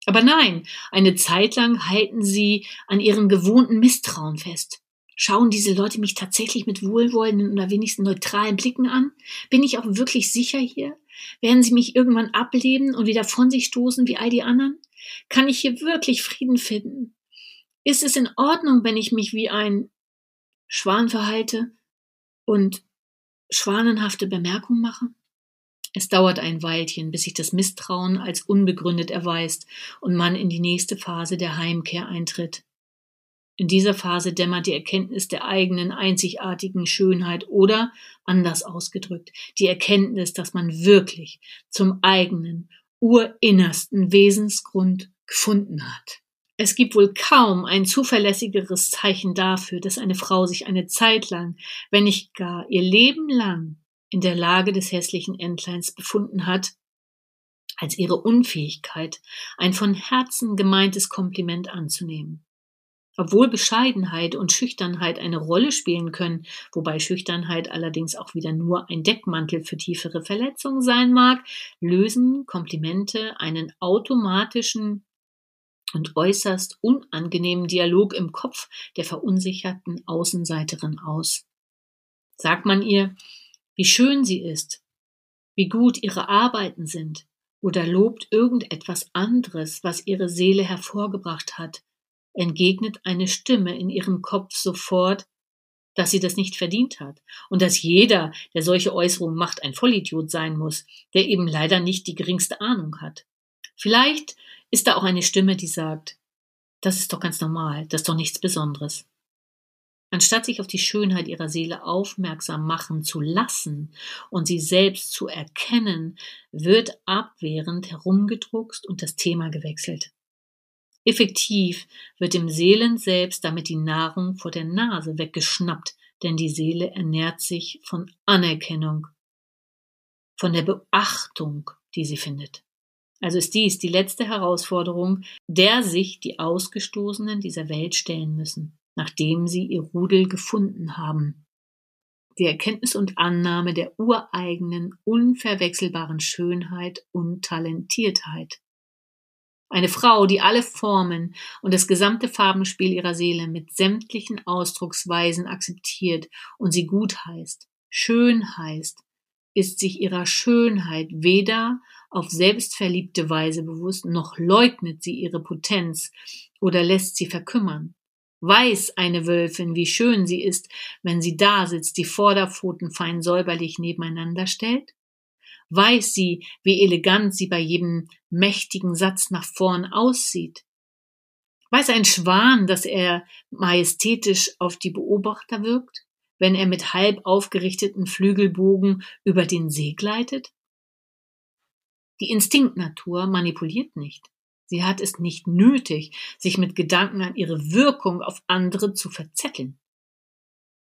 Speaker 1: Aber nein, eine Zeit lang halten sie an ihrem gewohnten Misstrauen fest. Schauen diese Leute mich tatsächlich mit wohlwollenden oder wenigstens neutralen Blicken an? Bin ich auch wirklich sicher hier? Werden sie mich irgendwann ableben und wieder von sich stoßen wie all die anderen? Kann ich hier wirklich Frieden finden? Ist es in Ordnung, wenn ich mich wie ein Schwan verhalte und schwanenhafte Bemerkungen mache? Es dauert ein Weilchen, bis sich das Misstrauen als unbegründet erweist und man in die nächste Phase der Heimkehr eintritt. In dieser Phase dämmert die Erkenntnis der eigenen einzigartigen Schönheit oder, anders ausgedrückt, die Erkenntnis, dass man wirklich zum eigenen, urinnersten Wesensgrund gefunden hat. Es gibt wohl kaum ein zuverlässigeres Zeichen dafür, dass eine Frau sich eine Zeit lang, wenn nicht gar ihr Leben lang in der Lage des hässlichen Entleins befunden hat, als ihre Unfähigkeit, ein von Herzen gemeintes Kompliment anzunehmen. Obwohl Bescheidenheit und Schüchternheit eine Rolle spielen können, wobei Schüchternheit allerdings auch wieder nur ein Deckmantel für tiefere Verletzungen sein mag, lösen Komplimente einen automatischen und äußerst unangenehmen Dialog im Kopf der verunsicherten Außenseiterin aus. Sagt man ihr, wie schön sie ist, wie gut ihre Arbeiten sind, oder lobt irgendetwas anderes, was ihre Seele hervorgebracht hat, entgegnet eine Stimme in ihrem Kopf sofort, dass sie das nicht verdient hat und dass jeder, der solche Äußerungen macht, ein Vollidiot sein muss, der eben leider nicht die geringste Ahnung hat. Vielleicht ist da auch eine Stimme, die sagt, das ist doch ganz normal, das ist doch nichts Besonderes. Anstatt sich auf die Schönheit ihrer Seele aufmerksam machen zu lassen und sie selbst zu erkennen, wird abwehrend herumgedruckst und das Thema gewechselt. Effektiv wird dem Seelen selbst damit die Nahrung vor der Nase weggeschnappt, denn die Seele ernährt sich von Anerkennung, von der Beachtung, die sie findet. Also ist dies die letzte Herausforderung, der sich die Ausgestoßenen dieser Welt stellen müssen, nachdem sie ihr Rudel gefunden haben. Die Erkenntnis und Annahme der ureigenen, unverwechselbaren Schönheit und Talentiertheit. Eine Frau, die alle Formen und das gesamte Farbenspiel ihrer Seele mit sämtlichen Ausdrucksweisen akzeptiert und sie gut heißt, schön heißt, ist sich ihrer Schönheit weder auf selbstverliebte Weise bewusst, noch leugnet sie ihre Potenz oder lässt sie verkümmern. Weiß eine Wölfin, wie schön sie ist, wenn sie da sitzt, die Vorderpfoten fein säuberlich nebeneinander stellt? Weiß sie, wie elegant sie bei jedem mächtigen Satz nach vorn aussieht? Weiß ein Schwan, dass er majestätisch auf die Beobachter wirkt? wenn er mit halb aufgerichteten Flügelbogen über den See gleitet? Die Instinktnatur manipuliert nicht. Sie hat es nicht nötig, sich mit Gedanken an ihre Wirkung auf andere zu verzetteln.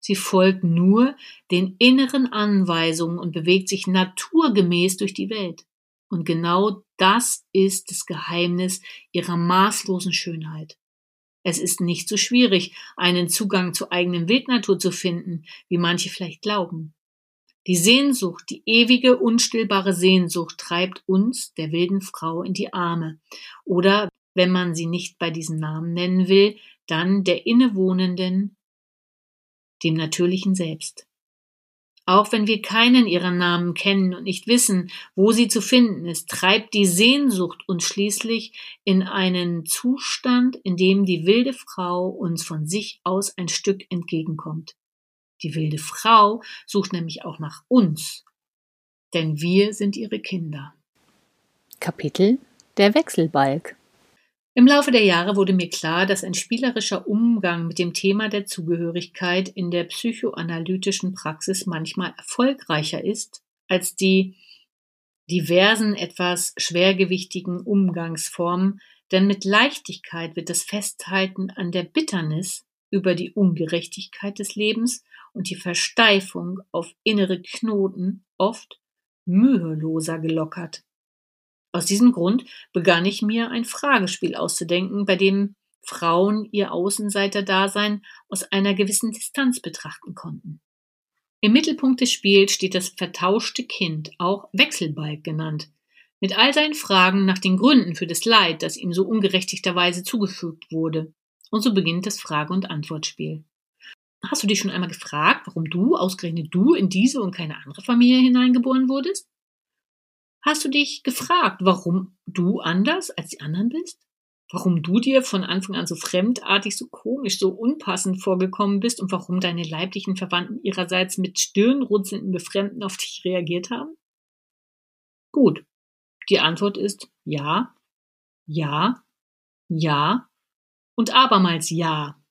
Speaker 1: Sie folgt nur den inneren Anweisungen und bewegt sich naturgemäß durch die Welt. Und genau das ist das Geheimnis ihrer maßlosen Schönheit. Es ist nicht so schwierig, einen Zugang zur eigenen Wildnatur zu finden, wie manche vielleicht glauben. Die Sehnsucht, die ewige, unstillbare Sehnsucht treibt uns, der wilden Frau, in die Arme. Oder, wenn man sie nicht bei diesem Namen nennen will, dann der innewohnenden, dem natürlichen Selbst. Auch wenn wir keinen ihrer Namen kennen und nicht wissen, wo sie zu finden ist, treibt die Sehnsucht uns schließlich in einen Zustand, in dem die wilde Frau uns von sich aus ein Stück entgegenkommt. Die wilde Frau sucht nämlich auch nach uns, denn wir sind ihre Kinder.
Speaker 2: Kapitel Der Wechselbalg
Speaker 1: im Laufe der Jahre wurde mir klar, dass ein spielerischer Umgang mit dem Thema der Zugehörigkeit in der psychoanalytischen Praxis manchmal erfolgreicher ist als die diversen, etwas schwergewichtigen Umgangsformen, denn mit Leichtigkeit wird das Festhalten an der Bitternis über die Ungerechtigkeit des Lebens und die Versteifung auf innere Knoten oft müheloser gelockert. Aus diesem Grund begann ich mir ein Fragespiel auszudenken, bei dem Frauen ihr Außenseiterdasein aus einer gewissen Distanz betrachten konnten. Im Mittelpunkt des Spiels steht das vertauschte Kind, auch Wechselbalg genannt, mit all seinen Fragen nach den Gründen für das Leid, das ihm so ungerechtigterweise zugefügt wurde. Und so beginnt das Frage- und Antwortspiel. Hast du dich schon einmal gefragt, warum du, ausgerechnet du, in diese und keine andere Familie hineingeboren wurdest? Hast du dich gefragt, warum du anders als die anderen bist? Warum du dir von Anfang an so fremdartig, so komisch, so unpassend vorgekommen bist und warum deine leiblichen Verwandten ihrerseits mit stirnrunzelnden Befremden auf dich reagiert haben? Gut. Die Antwort ist ja, ja, ja und abermals ja.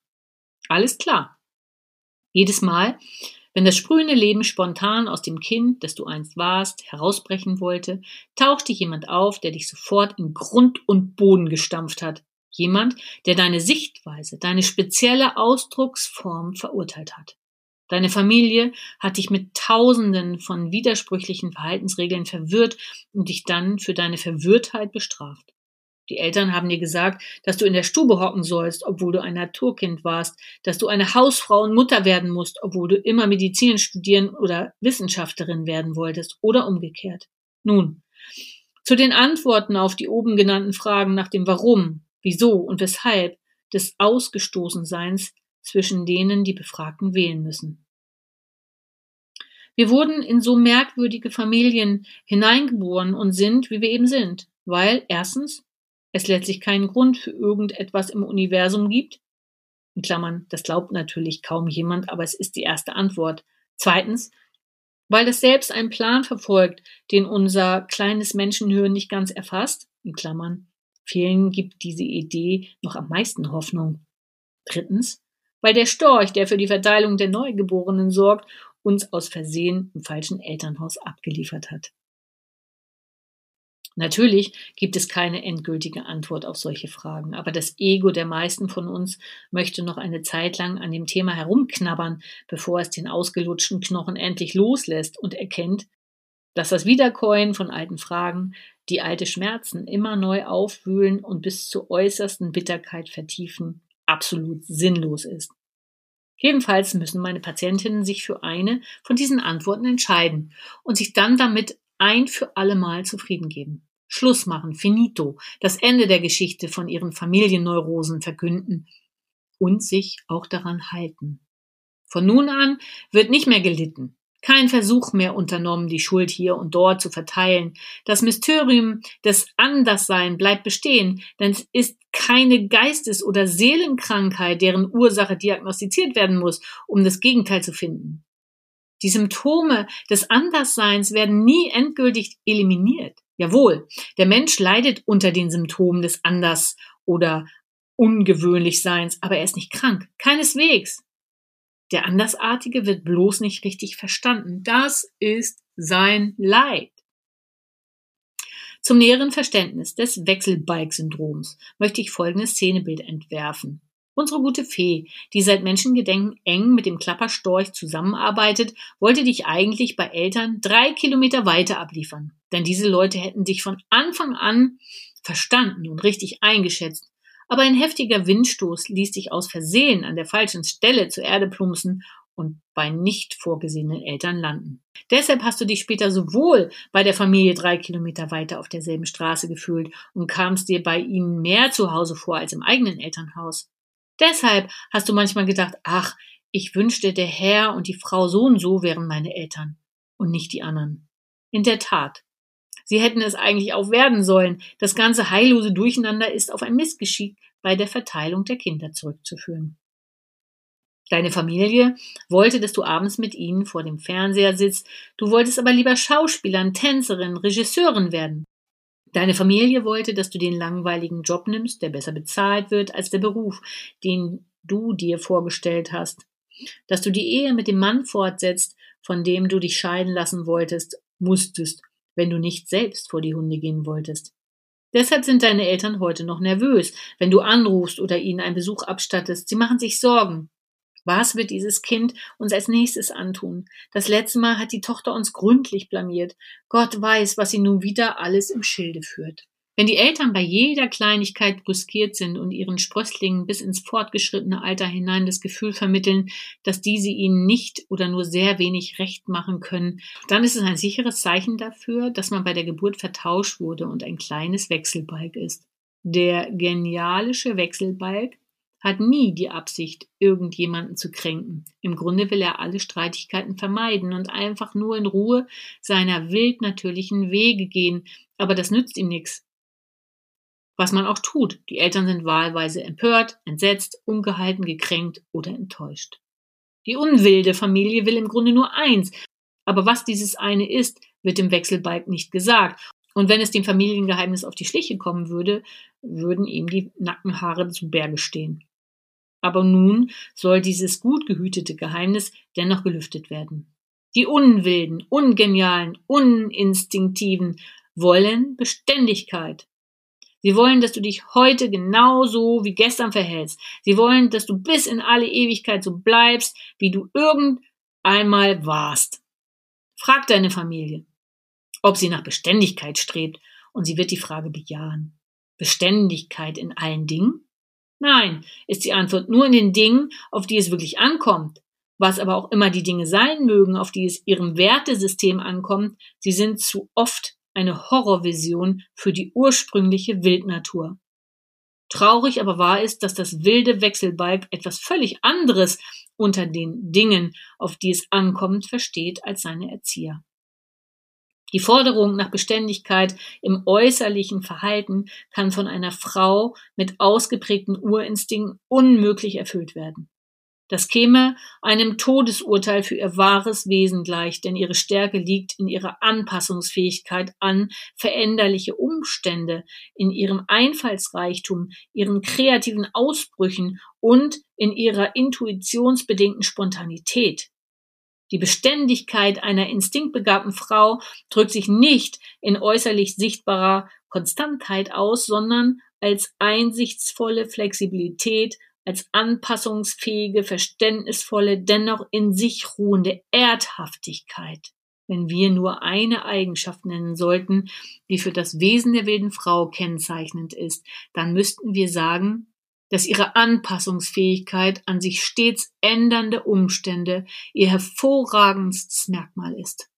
Speaker 1: Alles klar. Jedes Mal, wenn das sprühende Leben spontan aus dem Kind, das du einst warst, herausbrechen wollte, tauchte jemand auf, der dich sofort in Grund und Boden gestampft hat. Jemand, der deine Sichtweise, deine spezielle Ausdrucksform verurteilt hat. Deine Familie hat dich mit tausenden von widersprüchlichen Verhaltensregeln verwirrt und dich dann für deine Verwirrtheit bestraft. Die Eltern haben dir gesagt, dass du in der Stube hocken sollst, obwohl du ein Naturkind warst, dass du eine Hausfrau und Mutter werden musst, obwohl du immer Medizin studieren oder Wissenschaftlerin werden wolltest oder umgekehrt. Nun, zu den Antworten auf die oben genannten Fragen nach dem Warum, Wieso und Weshalb des Ausgestoßenseins zwischen denen die Befragten wählen müssen. Wir wurden in so merkwürdige Familien hineingeboren und sind, wie wir eben sind, weil erstens es letztlich keinen Grund für irgendetwas im Universum gibt. In Klammern, das glaubt natürlich kaum jemand, aber es ist die erste Antwort. Zweitens, weil es selbst einen Plan verfolgt, den unser kleines Menschenhirn nicht ganz erfasst. In Klammern, vielen gibt diese Idee noch am meisten Hoffnung. Drittens, weil der Storch, der für die Verteilung der Neugeborenen sorgt, uns aus Versehen im falschen Elternhaus abgeliefert hat. Natürlich gibt es keine endgültige Antwort auf solche Fragen, aber das Ego der meisten von uns möchte noch eine Zeit lang an dem Thema herumknabbern, bevor es den ausgelutschten Knochen endlich loslässt und erkennt, dass das Wiederkäuen von alten Fragen die alte Schmerzen immer neu aufwühlen und bis zur äußersten Bitterkeit vertiefen, absolut sinnlos ist. Jedenfalls müssen meine Patientinnen sich für eine von diesen Antworten entscheiden und sich dann damit ein für allemal zufrieden geben. Schluss machen, finito, das Ende der Geschichte von ihren Familienneurosen verkünden und sich auch daran halten. Von nun an wird nicht mehr gelitten, kein Versuch mehr unternommen, die Schuld hier und dort zu verteilen. Das Mysterium des Anderssein bleibt bestehen, denn es ist keine Geistes- oder Seelenkrankheit, deren Ursache diagnostiziert werden muss, um das Gegenteil zu finden. Die Symptome des Andersseins werden nie endgültig eliminiert. Jawohl, der Mensch leidet unter den Symptomen des Anders- oder Ungewöhnlichseins, aber er ist nicht krank. Keineswegs. Der Andersartige wird bloß nicht richtig verstanden. Das ist sein Leid. Zum näheren Verständnis des Wechselbalg-Syndroms möchte ich folgendes Szenebild entwerfen. Unsere gute Fee, die seit Menschengedenken eng mit dem Klapperstorch zusammenarbeitet, wollte dich eigentlich bei Eltern drei Kilometer weiter abliefern. Denn diese Leute hätten dich von Anfang an verstanden und richtig eingeschätzt. Aber ein heftiger Windstoß ließ dich aus Versehen an der falschen Stelle zur Erde plumpsen und bei nicht vorgesehenen Eltern landen. Deshalb hast du dich später sowohl bei der Familie drei Kilometer weiter auf derselben Straße gefühlt und kamst dir bei ihnen mehr zu Hause vor als im eigenen Elternhaus. Deshalb hast du manchmal gedacht, ach, ich wünschte, der Herr und die Frau so und so wären meine Eltern und nicht die anderen. In der Tat. Sie hätten es eigentlich auch werden sollen. Das ganze heillose Durcheinander ist auf ein Missgeschick bei der Verteilung der Kinder zurückzuführen. Deine Familie wollte, dass du abends mit ihnen vor dem Fernseher sitzt, du wolltest aber lieber Schauspielerin, Tänzerin, Regisseurin werden. Deine Familie wollte, dass du den langweiligen Job nimmst, der besser bezahlt wird als der Beruf, den du dir vorgestellt hast. Dass du die Ehe mit dem Mann fortsetzt, von dem du dich scheiden lassen wolltest, musstest, wenn du nicht selbst vor die Hunde gehen wolltest. Deshalb sind deine Eltern heute noch nervös, wenn du anrufst oder ihnen einen Besuch abstattest. Sie machen sich Sorgen. Was wird dieses Kind uns als nächstes antun? Das letzte Mal hat die Tochter uns gründlich blamiert. Gott weiß, was sie nun wieder alles im Schilde führt. Wenn die Eltern bei jeder Kleinigkeit brüskiert sind und ihren Sprösslingen bis ins fortgeschrittene Alter hinein das Gefühl vermitteln, dass diese ihnen nicht oder nur sehr wenig recht machen können, dann ist es ein sicheres Zeichen dafür, dass man bei der Geburt vertauscht wurde und ein kleines Wechselbalg ist. Der genialische Wechselbalg hat nie die Absicht, irgendjemanden zu kränken. Im Grunde will er alle Streitigkeiten vermeiden und einfach nur in Ruhe seiner wild natürlichen Wege gehen, aber das nützt ihm nichts was man auch tut. Die Eltern sind wahlweise empört, entsetzt, ungehalten, gekränkt oder enttäuscht. Die unwilde Familie will im Grunde nur eins, aber was dieses eine ist, wird im Wechselbalg nicht gesagt. Und wenn es dem Familiengeheimnis auf die Schliche kommen würde, würden ihm die Nackenhaare zu Berge stehen. Aber nun soll dieses gut gehütete Geheimnis dennoch gelüftet werden. Die Unwilden, Ungenialen, Uninstinktiven wollen Beständigkeit. Sie wollen, dass du dich heute genauso wie gestern verhältst. Sie wollen, dass du bis in alle Ewigkeit so bleibst, wie du irgend einmal warst. Frag deine Familie, ob sie nach Beständigkeit strebt, und sie wird die Frage bejahen. Beständigkeit in allen Dingen? Nein, ist die Antwort nur in den Dingen, auf die es wirklich ankommt. Was aber auch immer die Dinge sein mögen, auf die es ihrem Wertesystem ankommt, sie sind zu oft eine Horrorvision für die ursprüngliche Wildnatur. Traurig aber wahr ist, dass das wilde Wechselbalg etwas völlig anderes unter den Dingen, auf die es ankommt, versteht als seine Erzieher. Die Forderung nach Beständigkeit im äußerlichen Verhalten kann von einer Frau mit ausgeprägten Urinstinkten unmöglich erfüllt werden. Das käme einem Todesurteil für ihr wahres Wesen gleich, denn ihre Stärke liegt in ihrer Anpassungsfähigkeit an veränderliche Umstände, in ihrem Einfallsreichtum, ihren kreativen Ausbrüchen und in ihrer intuitionsbedingten Spontanität. Die Beständigkeit einer instinktbegabten Frau drückt sich nicht in äußerlich sichtbarer Konstantheit aus, sondern als einsichtsvolle Flexibilität als anpassungsfähige, verständnisvolle, dennoch in sich ruhende Erdhaftigkeit. Wenn wir nur eine Eigenschaft nennen sollten, die für das Wesen der wilden Frau kennzeichnend ist, dann müssten wir sagen, dass ihre Anpassungsfähigkeit an sich stets ändernde Umstände ihr hervorragendstes Merkmal ist.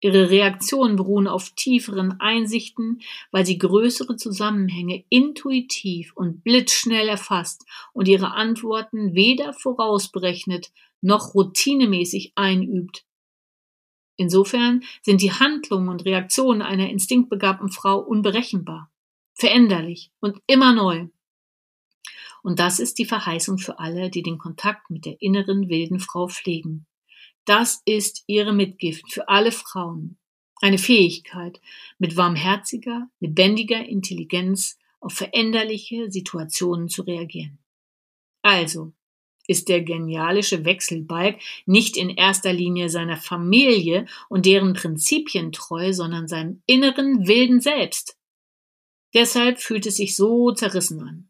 Speaker 1: Ihre Reaktionen beruhen auf tieferen Einsichten, weil sie größere Zusammenhänge intuitiv und blitzschnell erfasst und ihre Antworten weder vorausberechnet noch routinemäßig einübt. Insofern sind die Handlungen und Reaktionen einer instinktbegabten Frau unberechenbar, veränderlich und immer neu. Und das ist die Verheißung für alle, die den Kontakt mit der inneren wilden Frau pflegen. Das ist ihre Mitgift für alle Frauen. Eine Fähigkeit, mit warmherziger, lebendiger Intelligenz auf veränderliche Situationen zu reagieren. Also ist der genialische Wechselbalg nicht in erster Linie seiner Familie und deren Prinzipien treu, sondern seinem inneren wilden Selbst. Deshalb fühlt es sich so zerrissen an.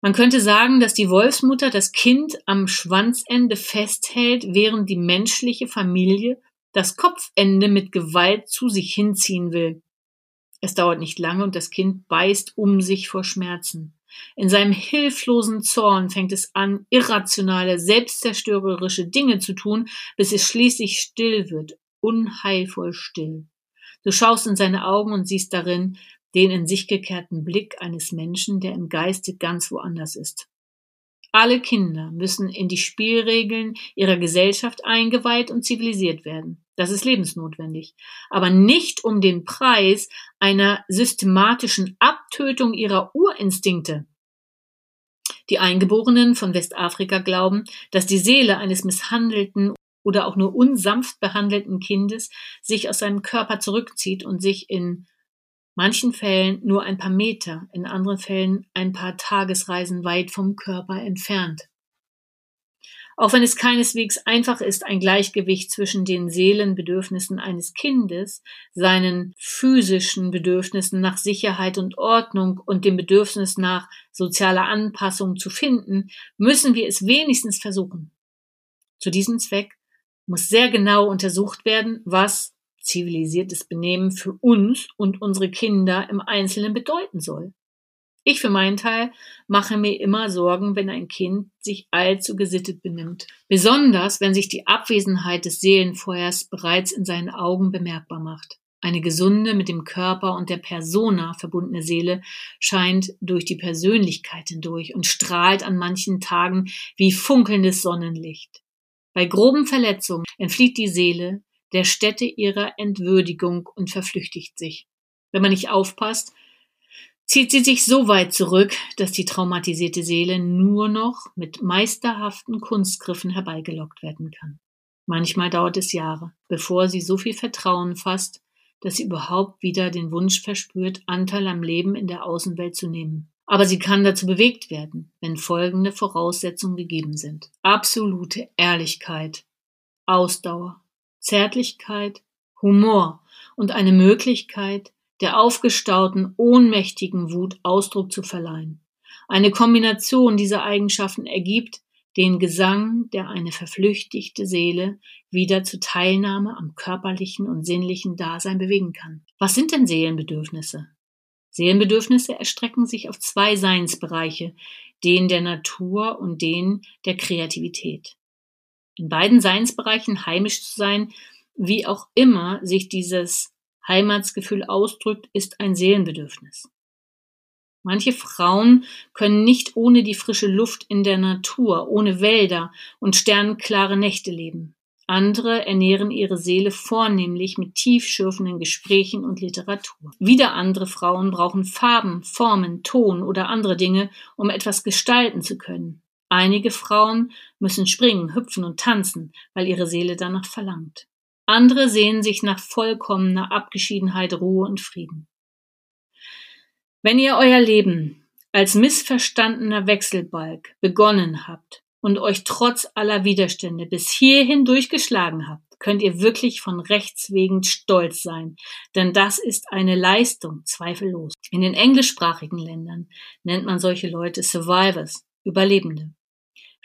Speaker 1: Man könnte sagen, dass die Wolfsmutter das Kind am Schwanzende festhält, während die menschliche Familie das Kopfende mit Gewalt zu sich hinziehen will. Es dauert nicht lange und das Kind beißt um sich vor Schmerzen. In seinem hilflosen Zorn fängt es an, irrationale, selbstzerstörerische Dinge zu tun, bis es schließlich still wird, unheilvoll still. Du schaust in seine Augen und siehst darin, den in sich gekehrten Blick eines Menschen, der im Geiste ganz woanders ist. Alle Kinder müssen in die Spielregeln ihrer Gesellschaft eingeweiht und zivilisiert werden. Das ist lebensnotwendig. Aber nicht um den Preis einer systematischen Abtötung ihrer Urinstinkte. Die Eingeborenen von Westafrika glauben, dass die Seele eines misshandelten oder auch nur unsanft behandelten Kindes sich aus seinem Körper zurückzieht und sich in manchen Fällen nur ein paar Meter, in anderen Fällen ein paar Tagesreisen weit vom Körper entfernt. Auch wenn es keineswegs einfach ist, ein Gleichgewicht zwischen den Seelenbedürfnissen eines Kindes, seinen physischen Bedürfnissen nach Sicherheit und Ordnung und dem Bedürfnis nach sozialer Anpassung zu finden, müssen wir es wenigstens versuchen. Zu diesem Zweck muss sehr genau untersucht werden, was zivilisiertes Benehmen für uns und unsere Kinder im Einzelnen bedeuten soll. Ich für meinen Teil mache mir immer Sorgen, wenn ein Kind sich allzu gesittet benimmt. Besonders, wenn sich die Abwesenheit des Seelenfeuers bereits in seinen Augen bemerkbar macht. Eine gesunde, mit dem Körper und der Persona verbundene Seele scheint durch die Persönlichkeit hindurch und strahlt an manchen Tagen wie funkelndes Sonnenlicht. Bei groben Verletzungen entflieht die Seele der Stätte ihrer Entwürdigung und verflüchtigt sich. Wenn man nicht aufpasst, zieht sie sich so weit zurück, dass die traumatisierte Seele nur noch mit meisterhaften Kunstgriffen herbeigelockt werden kann. Manchmal dauert es Jahre, bevor sie so viel Vertrauen fasst, dass sie überhaupt wieder den Wunsch verspürt, Anteil am Leben in der Außenwelt zu nehmen. Aber sie kann dazu bewegt werden, wenn folgende Voraussetzungen gegeben sind. Absolute Ehrlichkeit, Ausdauer, Zärtlichkeit, Humor und eine Möglichkeit, der aufgestauten, ohnmächtigen Wut Ausdruck zu verleihen. Eine Kombination dieser Eigenschaften ergibt den Gesang, der eine verflüchtigte Seele wieder zur Teilnahme am körperlichen und sinnlichen Dasein bewegen kann. Was sind denn Seelenbedürfnisse? Seelenbedürfnisse erstrecken sich auf zwei Seinsbereiche, den der Natur und den der Kreativität. In beiden Seinsbereichen heimisch zu sein, wie auch immer sich dieses Heimatsgefühl ausdrückt, ist ein Seelenbedürfnis. Manche Frauen können nicht ohne die frische Luft in der Natur, ohne Wälder und sternenklare Nächte leben. Andere ernähren ihre Seele vornehmlich mit tiefschürfenden Gesprächen und Literatur. Wieder andere Frauen brauchen Farben, Formen, Ton oder andere Dinge, um etwas gestalten zu können. Einige Frauen müssen springen, hüpfen und tanzen, weil ihre Seele danach verlangt. Andere sehen sich nach vollkommener Abgeschiedenheit, Ruhe und Frieden. Wenn ihr euer Leben als missverstandener Wechselbalg begonnen habt und euch trotz aller Widerstände bis hierhin durchgeschlagen habt, könnt ihr wirklich von Rechts wegen stolz sein, denn das ist eine Leistung, zweifellos. In den englischsprachigen Ländern nennt man solche Leute Survivors, Überlebende.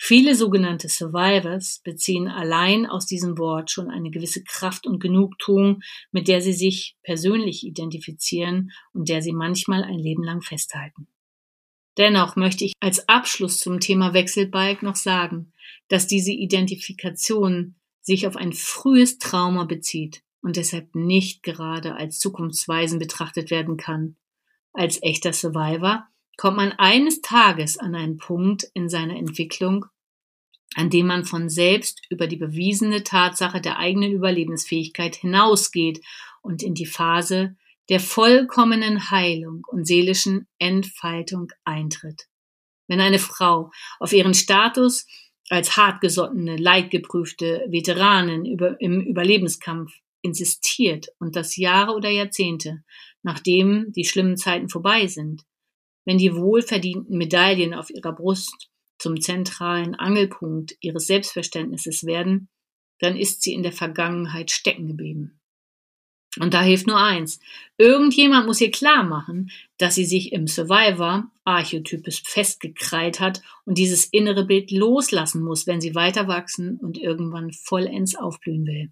Speaker 1: Viele sogenannte Survivors beziehen allein aus diesem Wort schon eine gewisse Kraft und Genugtuung, mit der sie sich persönlich identifizieren und der sie manchmal ein Leben lang festhalten. Dennoch möchte ich als Abschluss zum Thema Wechselbalg noch sagen, dass diese Identifikation sich auf ein frühes Trauma bezieht und deshalb nicht gerade als zukunftsweisend betrachtet werden kann. Als echter Survivor kommt man eines Tages an einen Punkt in seiner Entwicklung, an dem man von selbst über die bewiesene Tatsache der eigenen Überlebensfähigkeit hinausgeht und in die Phase der vollkommenen Heilung und seelischen Entfaltung eintritt. Wenn eine Frau auf ihren Status als hartgesottene, leidgeprüfte Veteranin über, im Überlebenskampf insistiert und das Jahre oder Jahrzehnte, nachdem die schlimmen Zeiten vorbei sind, wenn die wohlverdienten Medaillen auf ihrer Brust zum zentralen Angelpunkt ihres Selbstverständnisses werden, dann ist sie in der Vergangenheit stecken geblieben. Und da hilft nur eins. Irgendjemand muss ihr klar machen, dass sie sich im Survivor-Archetypus festgekrallt hat und dieses innere Bild loslassen muss, wenn sie weiter wachsen und irgendwann vollends aufblühen will.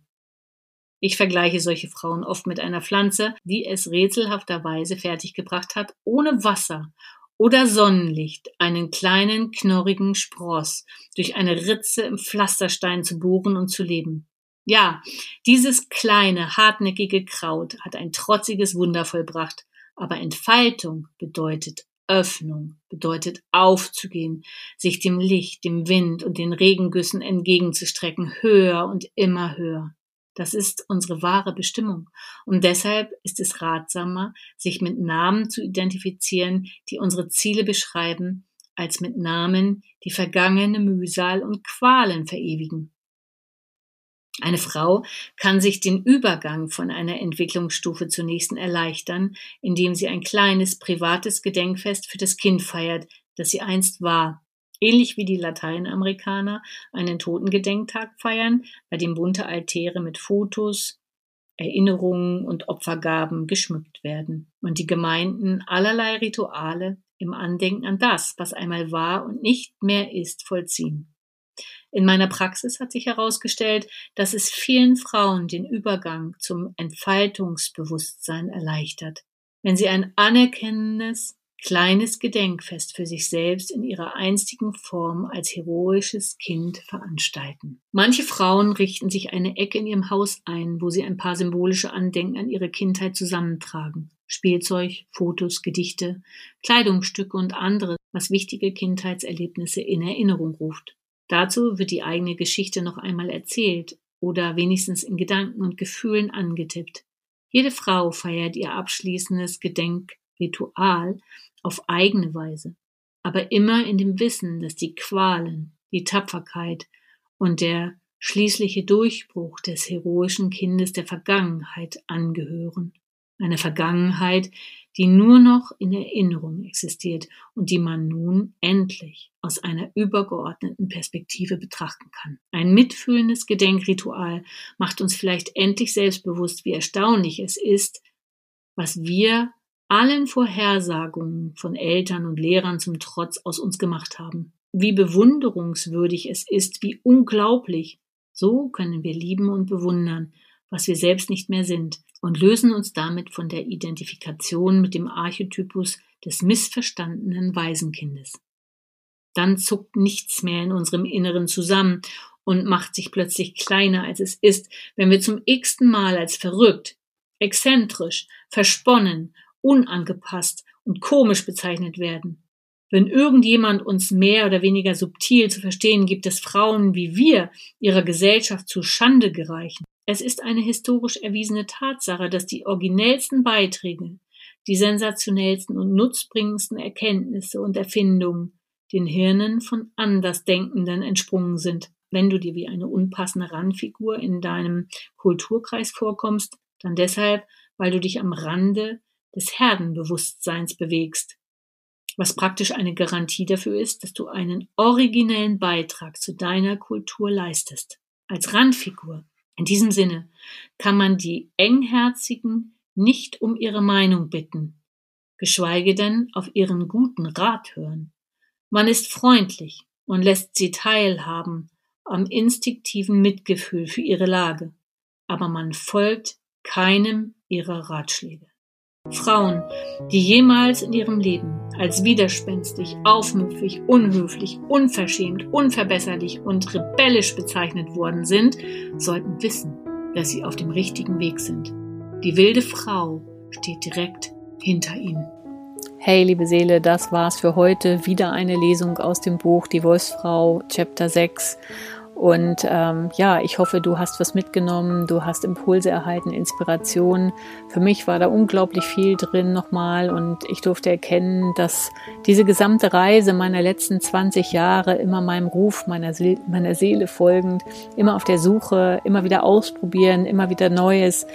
Speaker 1: Ich vergleiche solche Frauen oft mit einer Pflanze, die es rätselhafterweise fertiggebracht hat, ohne Wasser oder Sonnenlicht einen kleinen, knorrigen Spross durch eine Ritze im Pflasterstein zu bohren und zu leben. Ja, dieses kleine, hartnäckige Kraut hat ein trotziges Wunder vollbracht, aber Entfaltung bedeutet Öffnung, bedeutet aufzugehen, sich dem Licht, dem Wind und den Regengüssen entgegenzustrecken, höher und immer höher. Das ist unsere wahre Bestimmung. Und deshalb ist es ratsamer, sich mit Namen zu identifizieren, die unsere Ziele beschreiben, als mit Namen, die vergangene Mühsal und Qualen verewigen. Eine Frau kann sich den Übergang von einer Entwicklungsstufe zur nächsten erleichtern, indem sie ein kleines privates Gedenkfest für das Kind feiert, das sie einst war, Ähnlich wie die Lateinamerikaner einen Totengedenktag feiern, bei dem bunte Altäre mit Fotos, Erinnerungen und Opfergaben geschmückt werden und die Gemeinden allerlei Rituale im Andenken an das, was einmal war und nicht mehr ist, vollziehen. In meiner Praxis hat sich herausgestellt, dass es vielen Frauen den Übergang zum Entfaltungsbewusstsein erleichtert, wenn sie ein anerkennendes, kleines Gedenkfest für sich selbst in ihrer einstigen Form als heroisches Kind veranstalten. Manche Frauen richten sich eine Ecke in ihrem Haus ein, wo sie ein paar symbolische Andenken an ihre Kindheit zusammentragen. Spielzeug, Fotos, Gedichte, Kleidungsstücke und anderes, was wichtige Kindheitserlebnisse in Erinnerung ruft. Dazu wird die eigene Geschichte noch einmal erzählt oder wenigstens in Gedanken und Gefühlen angetippt. Jede Frau feiert ihr abschließendes Gedenkritual auf eigene Weise, aber immer in dem Wissen, dass die Qualen, die Tapferkeit und der schließliche Durchbruch des heroischen Kindes der Vergangenheit angehören. Eine Vergangenheit, die nur noch in Erinnerung existiert und die man nun endlich aus einer übergeordneten Perspektive betrachten kann. Ein mitfühlendes Gedenkritual macht uns vielleicht endlich selbstbewusst, wie erstaunlich es ist, was wir allen Vorhersagungen von Eltern und Lehrern zum Trotz aus uns gemacht haben. Wie bewunderungswürdig es ist, wie unglaublich. So können wir lieben und bewundern, was wir selbst nicht mehr sind, und lösen uns damit von der Identifikation mit dem Archetypus des missverstandenen Waisenkindes. Dann zuckt nichts mehr in unserem Inneren zusammen und macht sich plötzlich kleiner, als es ist, wenn wir zum x-ten Mal als verrückt, exzentrisch, versponnen unangepasst und komisch bezeichnet werden. Wenn irgendjemand uns mehr oder weniger subtil zu verstehen gibt, dass Frauen wie wir ihrer Gesellschaft zu Schande gereichen. Es ist eine historisch erwiesene Tatsache, dass die originellsten Beiträge, die sensationellsten und nutzbringendsten Erkenntnisse und Erfindungen den Hirnen von Andersdenkenden entsprungen sind. Wenn du dir wie eine unpassende Randfigur in deinem Kulturkreis vorkommst, dann deshalb, weil du dich am Rande des Herdenbewusstseins bewegst, was praktisch eine Garantie dafür ist, dass du einen originellen Beitrag zu deiner Kultur leistest. Als Randfigur. In diesem Sinne kann man die Engherzigen nicht um ihre Meinung bitten, geschweige denn auf ihren guten Rat hören. Man ist freundlich und lässt sie teilhaben am instinktiven Mitgefühl für ihre Lage, aber man folgt keinem ihrer Ratschläge. Frauen, die jemals in ihrem Leben als widerspenstig, aufmüpfig, unhöflich, unverschämt, unverbesserlich und rebellisch bezeichnet worden sind, sollten wissen, dass sie auf dem richtigen Weg sind. Die wilde Frau steht direkt hinter ihnen.
Speaker 2: Hey, liebe Seele, das war's für heute. Wieder eine Lesung aus dem Buch Die Wolfsfrau, Chapter 6. Und ähm, ja, ich hoffe, du hast was mitgenommen, du hast Impulse erhalten, Inspiration. Für mich war da unglaublich viel drin nochmal und ich durfte erkennen, dass diese gesamte Reise meiner letzten 20 Jahre immer meinem Ruf, meiner, See meiner Seele folgend, immer auf der Suche, immer wieder ausprobieren, immer wieder Neues,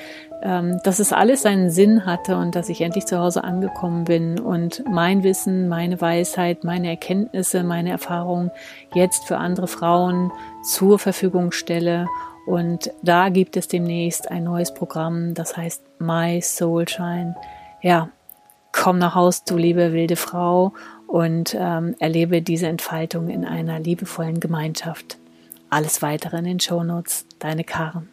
Speaker 2: dass es alles seinen Sinn hatte und dass ich endlich zu Hause angekommen bin und mein Wissen, meine Weisheit, meine Erkenntnisse, meine Erfahrungen jetzt für andere Frauen zur Verfügung stelle. Und da gibt es demnächst ein neues Programm, das heißt My Soulshine. Ja, komm nach Haus, du liebe wilde Frau, und ähm, erlebe diese Entfaltung in einer liebevollen Gemeinschaft. Alles weitere in den Shownotes. Deine Karen.